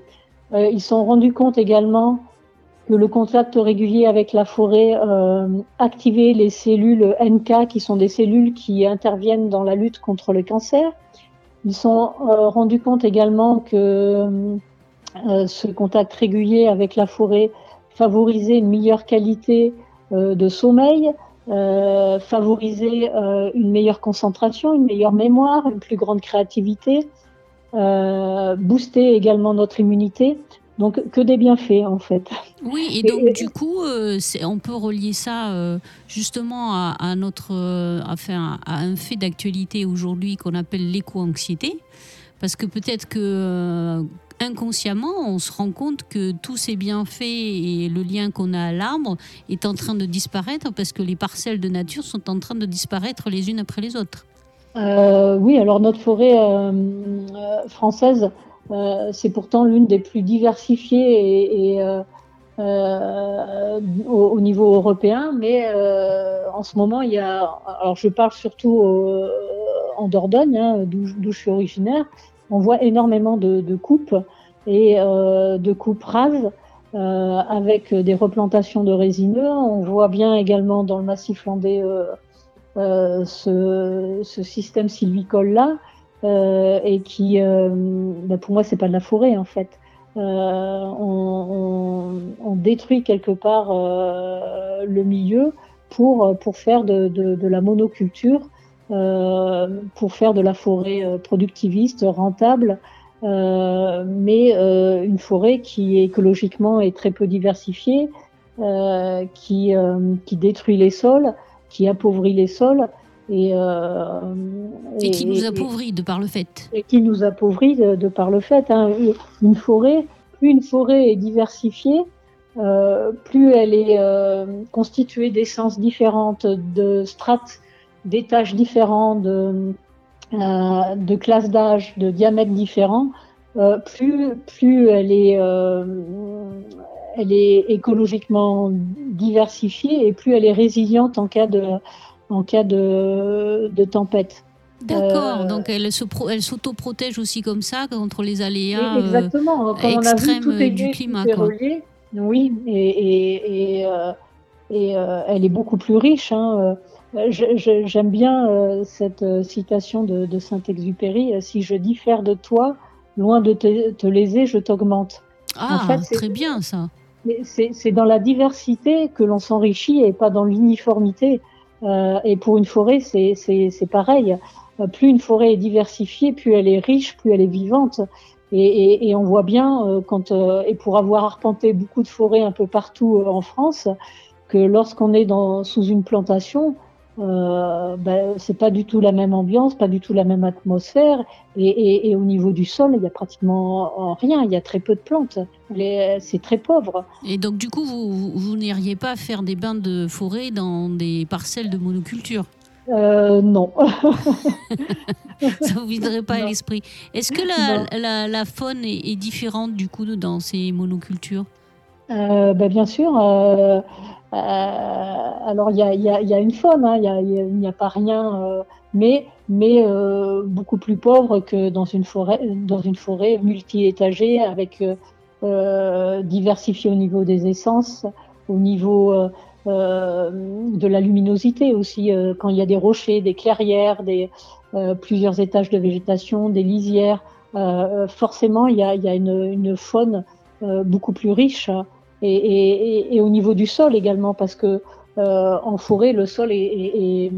Ils sont rendus compte également le contact régulier avec la forêt euh, activait les cellules NK, qui sont des cellules qui interviennent dans la lutte contre le cancer. Ils sont euh, rendus compte également que euh, ce contact régulier avec la forêt favorisait une meilleure qualité euh, de sommeil, euh, favorisait euh, une meilleure concentration, une meilleure mémoire, une plus grande créativité, boostait également notre immunité. Donc que des bienfaits en fait. Oui, et donc et, du coup, euh, on peut relier ça euh, justement à, à notre, euh, enfin, à un fait d'actualité aujourd'hui qu'on appelle l'éco-anxiété, parce que peut-être que inconsciemment, on se rend compte que tous ces bienfaits et le lien qu'on a à l'arbre est en train de disparaître parce que les parcelles de nature sont en train de disparaître les unes après les autres. Oui, alors notre forêt française c'est pourtant l'une des plus diversifiées et, euh, euh, au, au, niveau européen, mais en ce moment, il y a. Alors, je parle surtout en Dordogne, hein, d'où je suis originaire. on voit énormément de, de coupes et euh, de coupes rases euh, avec des replantations de résineux. On voit bien également dans le massif landais euh, euh, ce, ce, système sylvicole-là euh, et qui, bah pour moi, c'est pas de la forêt en fait. On, on, on, détruit quelque part le milieu pour, pour faire de, de, de la monoculture, pour faire de la forêt productiviste, rentable, euh, mais euh, une forêt qui écologiquement est très peu diversifiée, euh, qui, qui détruit les sols, qui appauvrit les sols. Et, euh, et, et, qui nous appauvrit de par le fait. Et qui nous appauvrit de, de par le fait. Hein. Une forêt, plus une forêt est diversifiée, euh, plus elle est euh, constituée d'essences différentes, de strates, d'étages différents, de, de classes d'âge, de diamètres différents, plus, plus elle est, elle est écologiquement diversifiée et plus elle est résiliente en cas de, en cas de, de tempête. D'accord, donc elle, se pro, elle s'autoprotège aussi comme ça contre les aléas exactement. Quand extrêmes on a vu, du climat. Quoi. Relié, oui, et, et, et, et elle est beaucoup plus riche. Hein. J'aime bien euh, cette euh, citation de, de Saint-Exupéry Si je diffère de toi, loin de te, te léser, je t'augmente. Ah, en fait, très bien ça. C'est dans la diversité que l'on s'enrichit et pas dans l'uniformité. Euh, et pour une forêt, c'est pareil. Plus une forêt est diversifiée, plus elle est riche, plus elle est vivante. Et, et, et on voit bien, euh, quand, euh, et pour avoir arpenté beaucoup de forêts un peu partout en France, que lorsqu'on est dans, sous une plantation, euh, ben, c'est pas du tout la même ambiance, pas du tout la même atmosphère. Et, et, et au niveau du sol, il y a pratiquement rien. Il y a très peu de plantes. C'est très pauvre. Et donc, du coup, vous, vous n'iriez pas faire des bains de forêt dans des parcelles de monoculture? Euh, non. Ça vous viendrait pas non. à l'esprit. Est-ce que la, la, la, faune est, est, différente du coup dans ces monocultures? Ben, Bien sûr. Euh, euh, alors il y a, une faune, hein, il n'y a, pas rien, euh, mais, euh, beaucoup plus pauvre que dans une forêt, multi-étagée avec diversifiée au niveau des essences, au niveau de la luminosité aussi, quand il y a des rochers, des clairières, plusieurs étages de végétation, des lisières, forcément il y a, une faune beaucoup plus riche. Et, et, et, au niveau du sol également, parce que euh, en forêt, le sol est,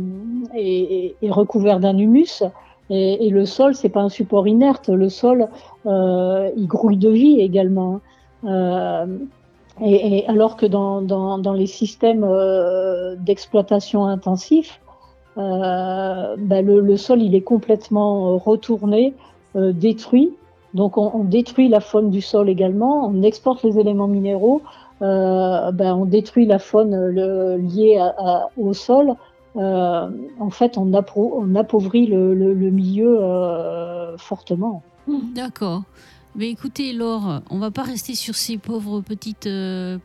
est, est recouvert d'un humus. Et, le sol, c'est pas un support inerte. Le sol, euh, il grouille de vie également. Euh, et, alors que dans, dans, dans les systèmes euh, d'exploitation intensif, euh, ben le, le, sol, il est complètement retourné, euh, détruit. Donc on, détruit la faune du sol également, on exporte les éléments minéraux, euh, ben, on détruit la faune le, liée au sol. Euh, en fait, on, appauvrit le, milieu euh, fortement. D'accord. Mais écoutez, Laure, on va pas rester sur ces pauvres petites euh,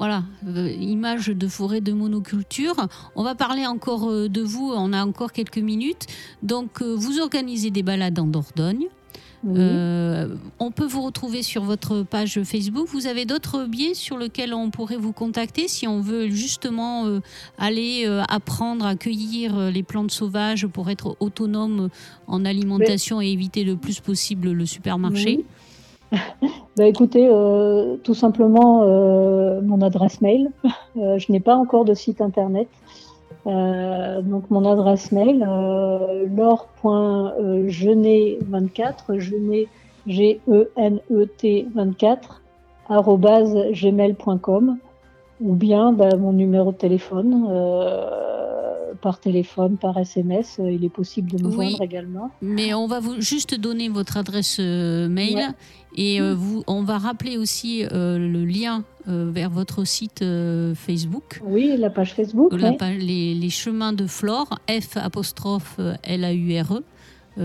voilà, euh, de forêt de monoculture. On va parler encore euh, de vous, on a encore quelques minutes. Donc, euh, vous organisez des balades en Dordogne. Euh, on peut vous retrouver sur votre page Facebook. Vous avez d'autres biais sur lesquels on pourrait vous contacter si on veut justement euh, aller euh, apprendre à cueillir les plantes sauvages pour être autonome en alimentation oui. et éviter le plus possible le supermarché? Oui. Bah écoutez, tout simplement mon adresse mail. Je n'ai pas encore de site internet. Euh, donc mon adresse mail, euh, laure.genet24, genet, G-E-N-E-T 24, arrobase gmail.com ou bien bah, mon numéro de téléphone, euh, par téléphone, par SMS, euh, il est possible de me oui, joindre également. Mais on va vous juste donner votre adresse euh, mail ouais. et mmh. vous, on va rappeler aussi le lien vers votre site Facebook. Oui, la page Facebook. La les, les, chemins de Flore, F apostrophe L-A-U-R-E. Euh,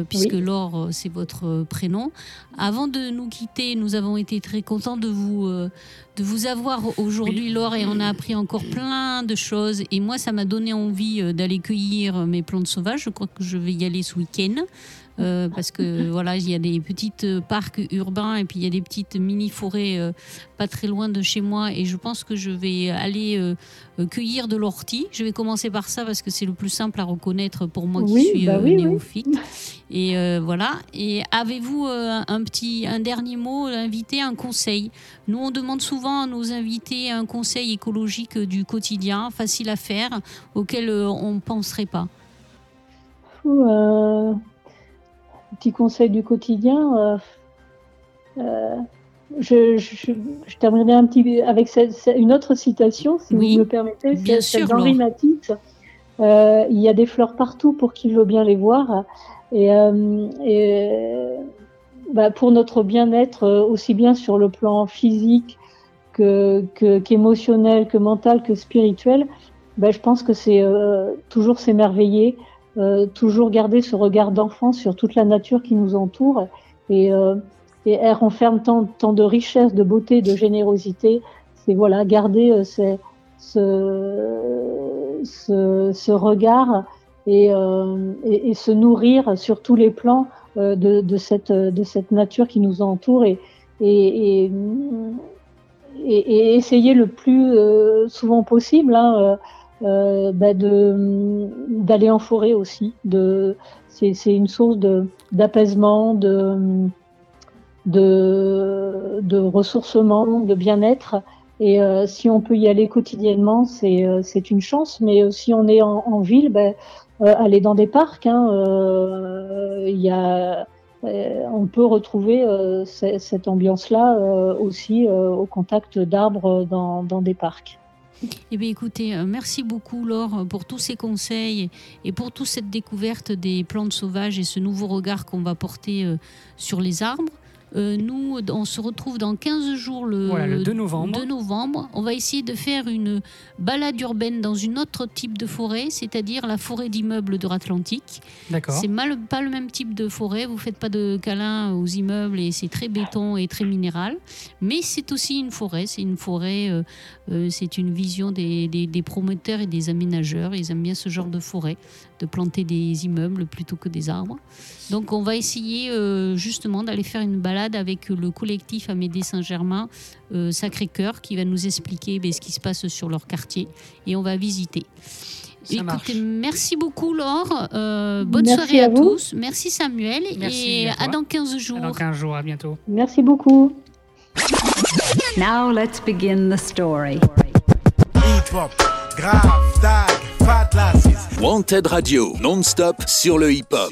puisque oui. Laure, c'est votre prénom. Avant de nous quitter, nous avons été très contents de vous, euh, de vous avoir aujourd'hui, Laure, et on a appris encore plein de choses. Et moi, ça m'a donné envie euh, d'aller cueillir mes plantes sauvages. Je crois que je vais y aller ce week-end. Euh, parce que voilà, il y a des petits euh, parcs urbains et puis il y a des petites mini forêts euh, pas très loin de chez moi et je pense que je vais aller euh, cueillir de l'ortie. Je vais commencer par ça parce que c'est le plus simple à reconnaître pour moi qui Oui, suis bah oui. néophyte. Et voilà. Et avez-vous un petit, un dernier mot, invité, un conseil? Nous, on demande souvent à nos invités un conseil écologique du quotidien, facile à faire, auquel on ne penserait pas. Ouh, petit conseil du quotidien. euh, euh, je, je, je terminerai un petit avec cette- cette- une autre citation, si Oui, vous me permettez. bien sûr, d'Henri Laure. Matisse. Euh, il y a des fleurs partout pour qui veut bien les voir. Et, euh, et, bah, pour notre bien-être, aussi bien sur le plan physique que, que- qu'émotionnel, que mental, que spirituel, bah, je pense que c'est euh, toujours s'émerveiller, euh, toujours garder ce regard d'enfant sur toute la nature qui nous entoure. Et, euh, elle renferme tant, de richesse, de beauté, de générosité. C'est voilà, garder euh, ce, regard et, euh, et, se nourrir sur tous les plans de, cette, nature qui nous entoure et, essayer le plus souvent possible hein, euh, bah d'aller en forêt aussi. De, c'est, une source de, d'apaisement, de, de, de ressourcement, de bien-être. Et euh, si on peut y aller quotidiennement, c'est, euh, c'est une chance. Mais euh, si on est en, en ville, ben, euh, aller dans des parcs, hein, il y a, on peut retrouver euh, cette ambiance-là euh, aussi euh, au contact d'arbres dans, dans des parcs. Eh bien, écoutez, euh, merci beaucoup, Laure, pour tous ces conseils et pour toute cette découverte des plantes sauvages et ce nouveau regard qu'on va porter euh, sur les arbres. Euh, nous, on se retrouve dans 15 jours le, Voilà, le 2 novembre. 2 novembre. On va essayer de faire une balade urbaine dans une autre type de forêt, c'est-à-dire la forêt d'immeubles de l'Atlantique. D'accord. C'est mal, pas le même type de forêt. Vous faites pas de câlins aux immeubles et c'est très béton et très minéral. Mais c'est aussi une forêt. C'est une forêt. euh, euh, c'est une vision des, des- des promoteurs et des aménageurs. Ils aiment bien ce genre de forêt, de planter des immeubles plutôt que des arbres. Donc on va essayer euh, justement d'aller faire une balade avec le collectif Amédée Saint-Germain euh, Sacré-Cœur qui va nous expliquer ben, ce qui se passe sur leur quartier et on va visiter. Ça marche. Écoutez, merci beaucoup Laure. Euh, bonne Merci soirée à, à tous. Merci Samuel. Merci et à à, toi. dans 15 jours. Dans 15 jours, à bientôt. Merci beaucoup. Now let's begin the story. Grave, tag, fat. Wanted Radio, non-stop sur le hip-hop.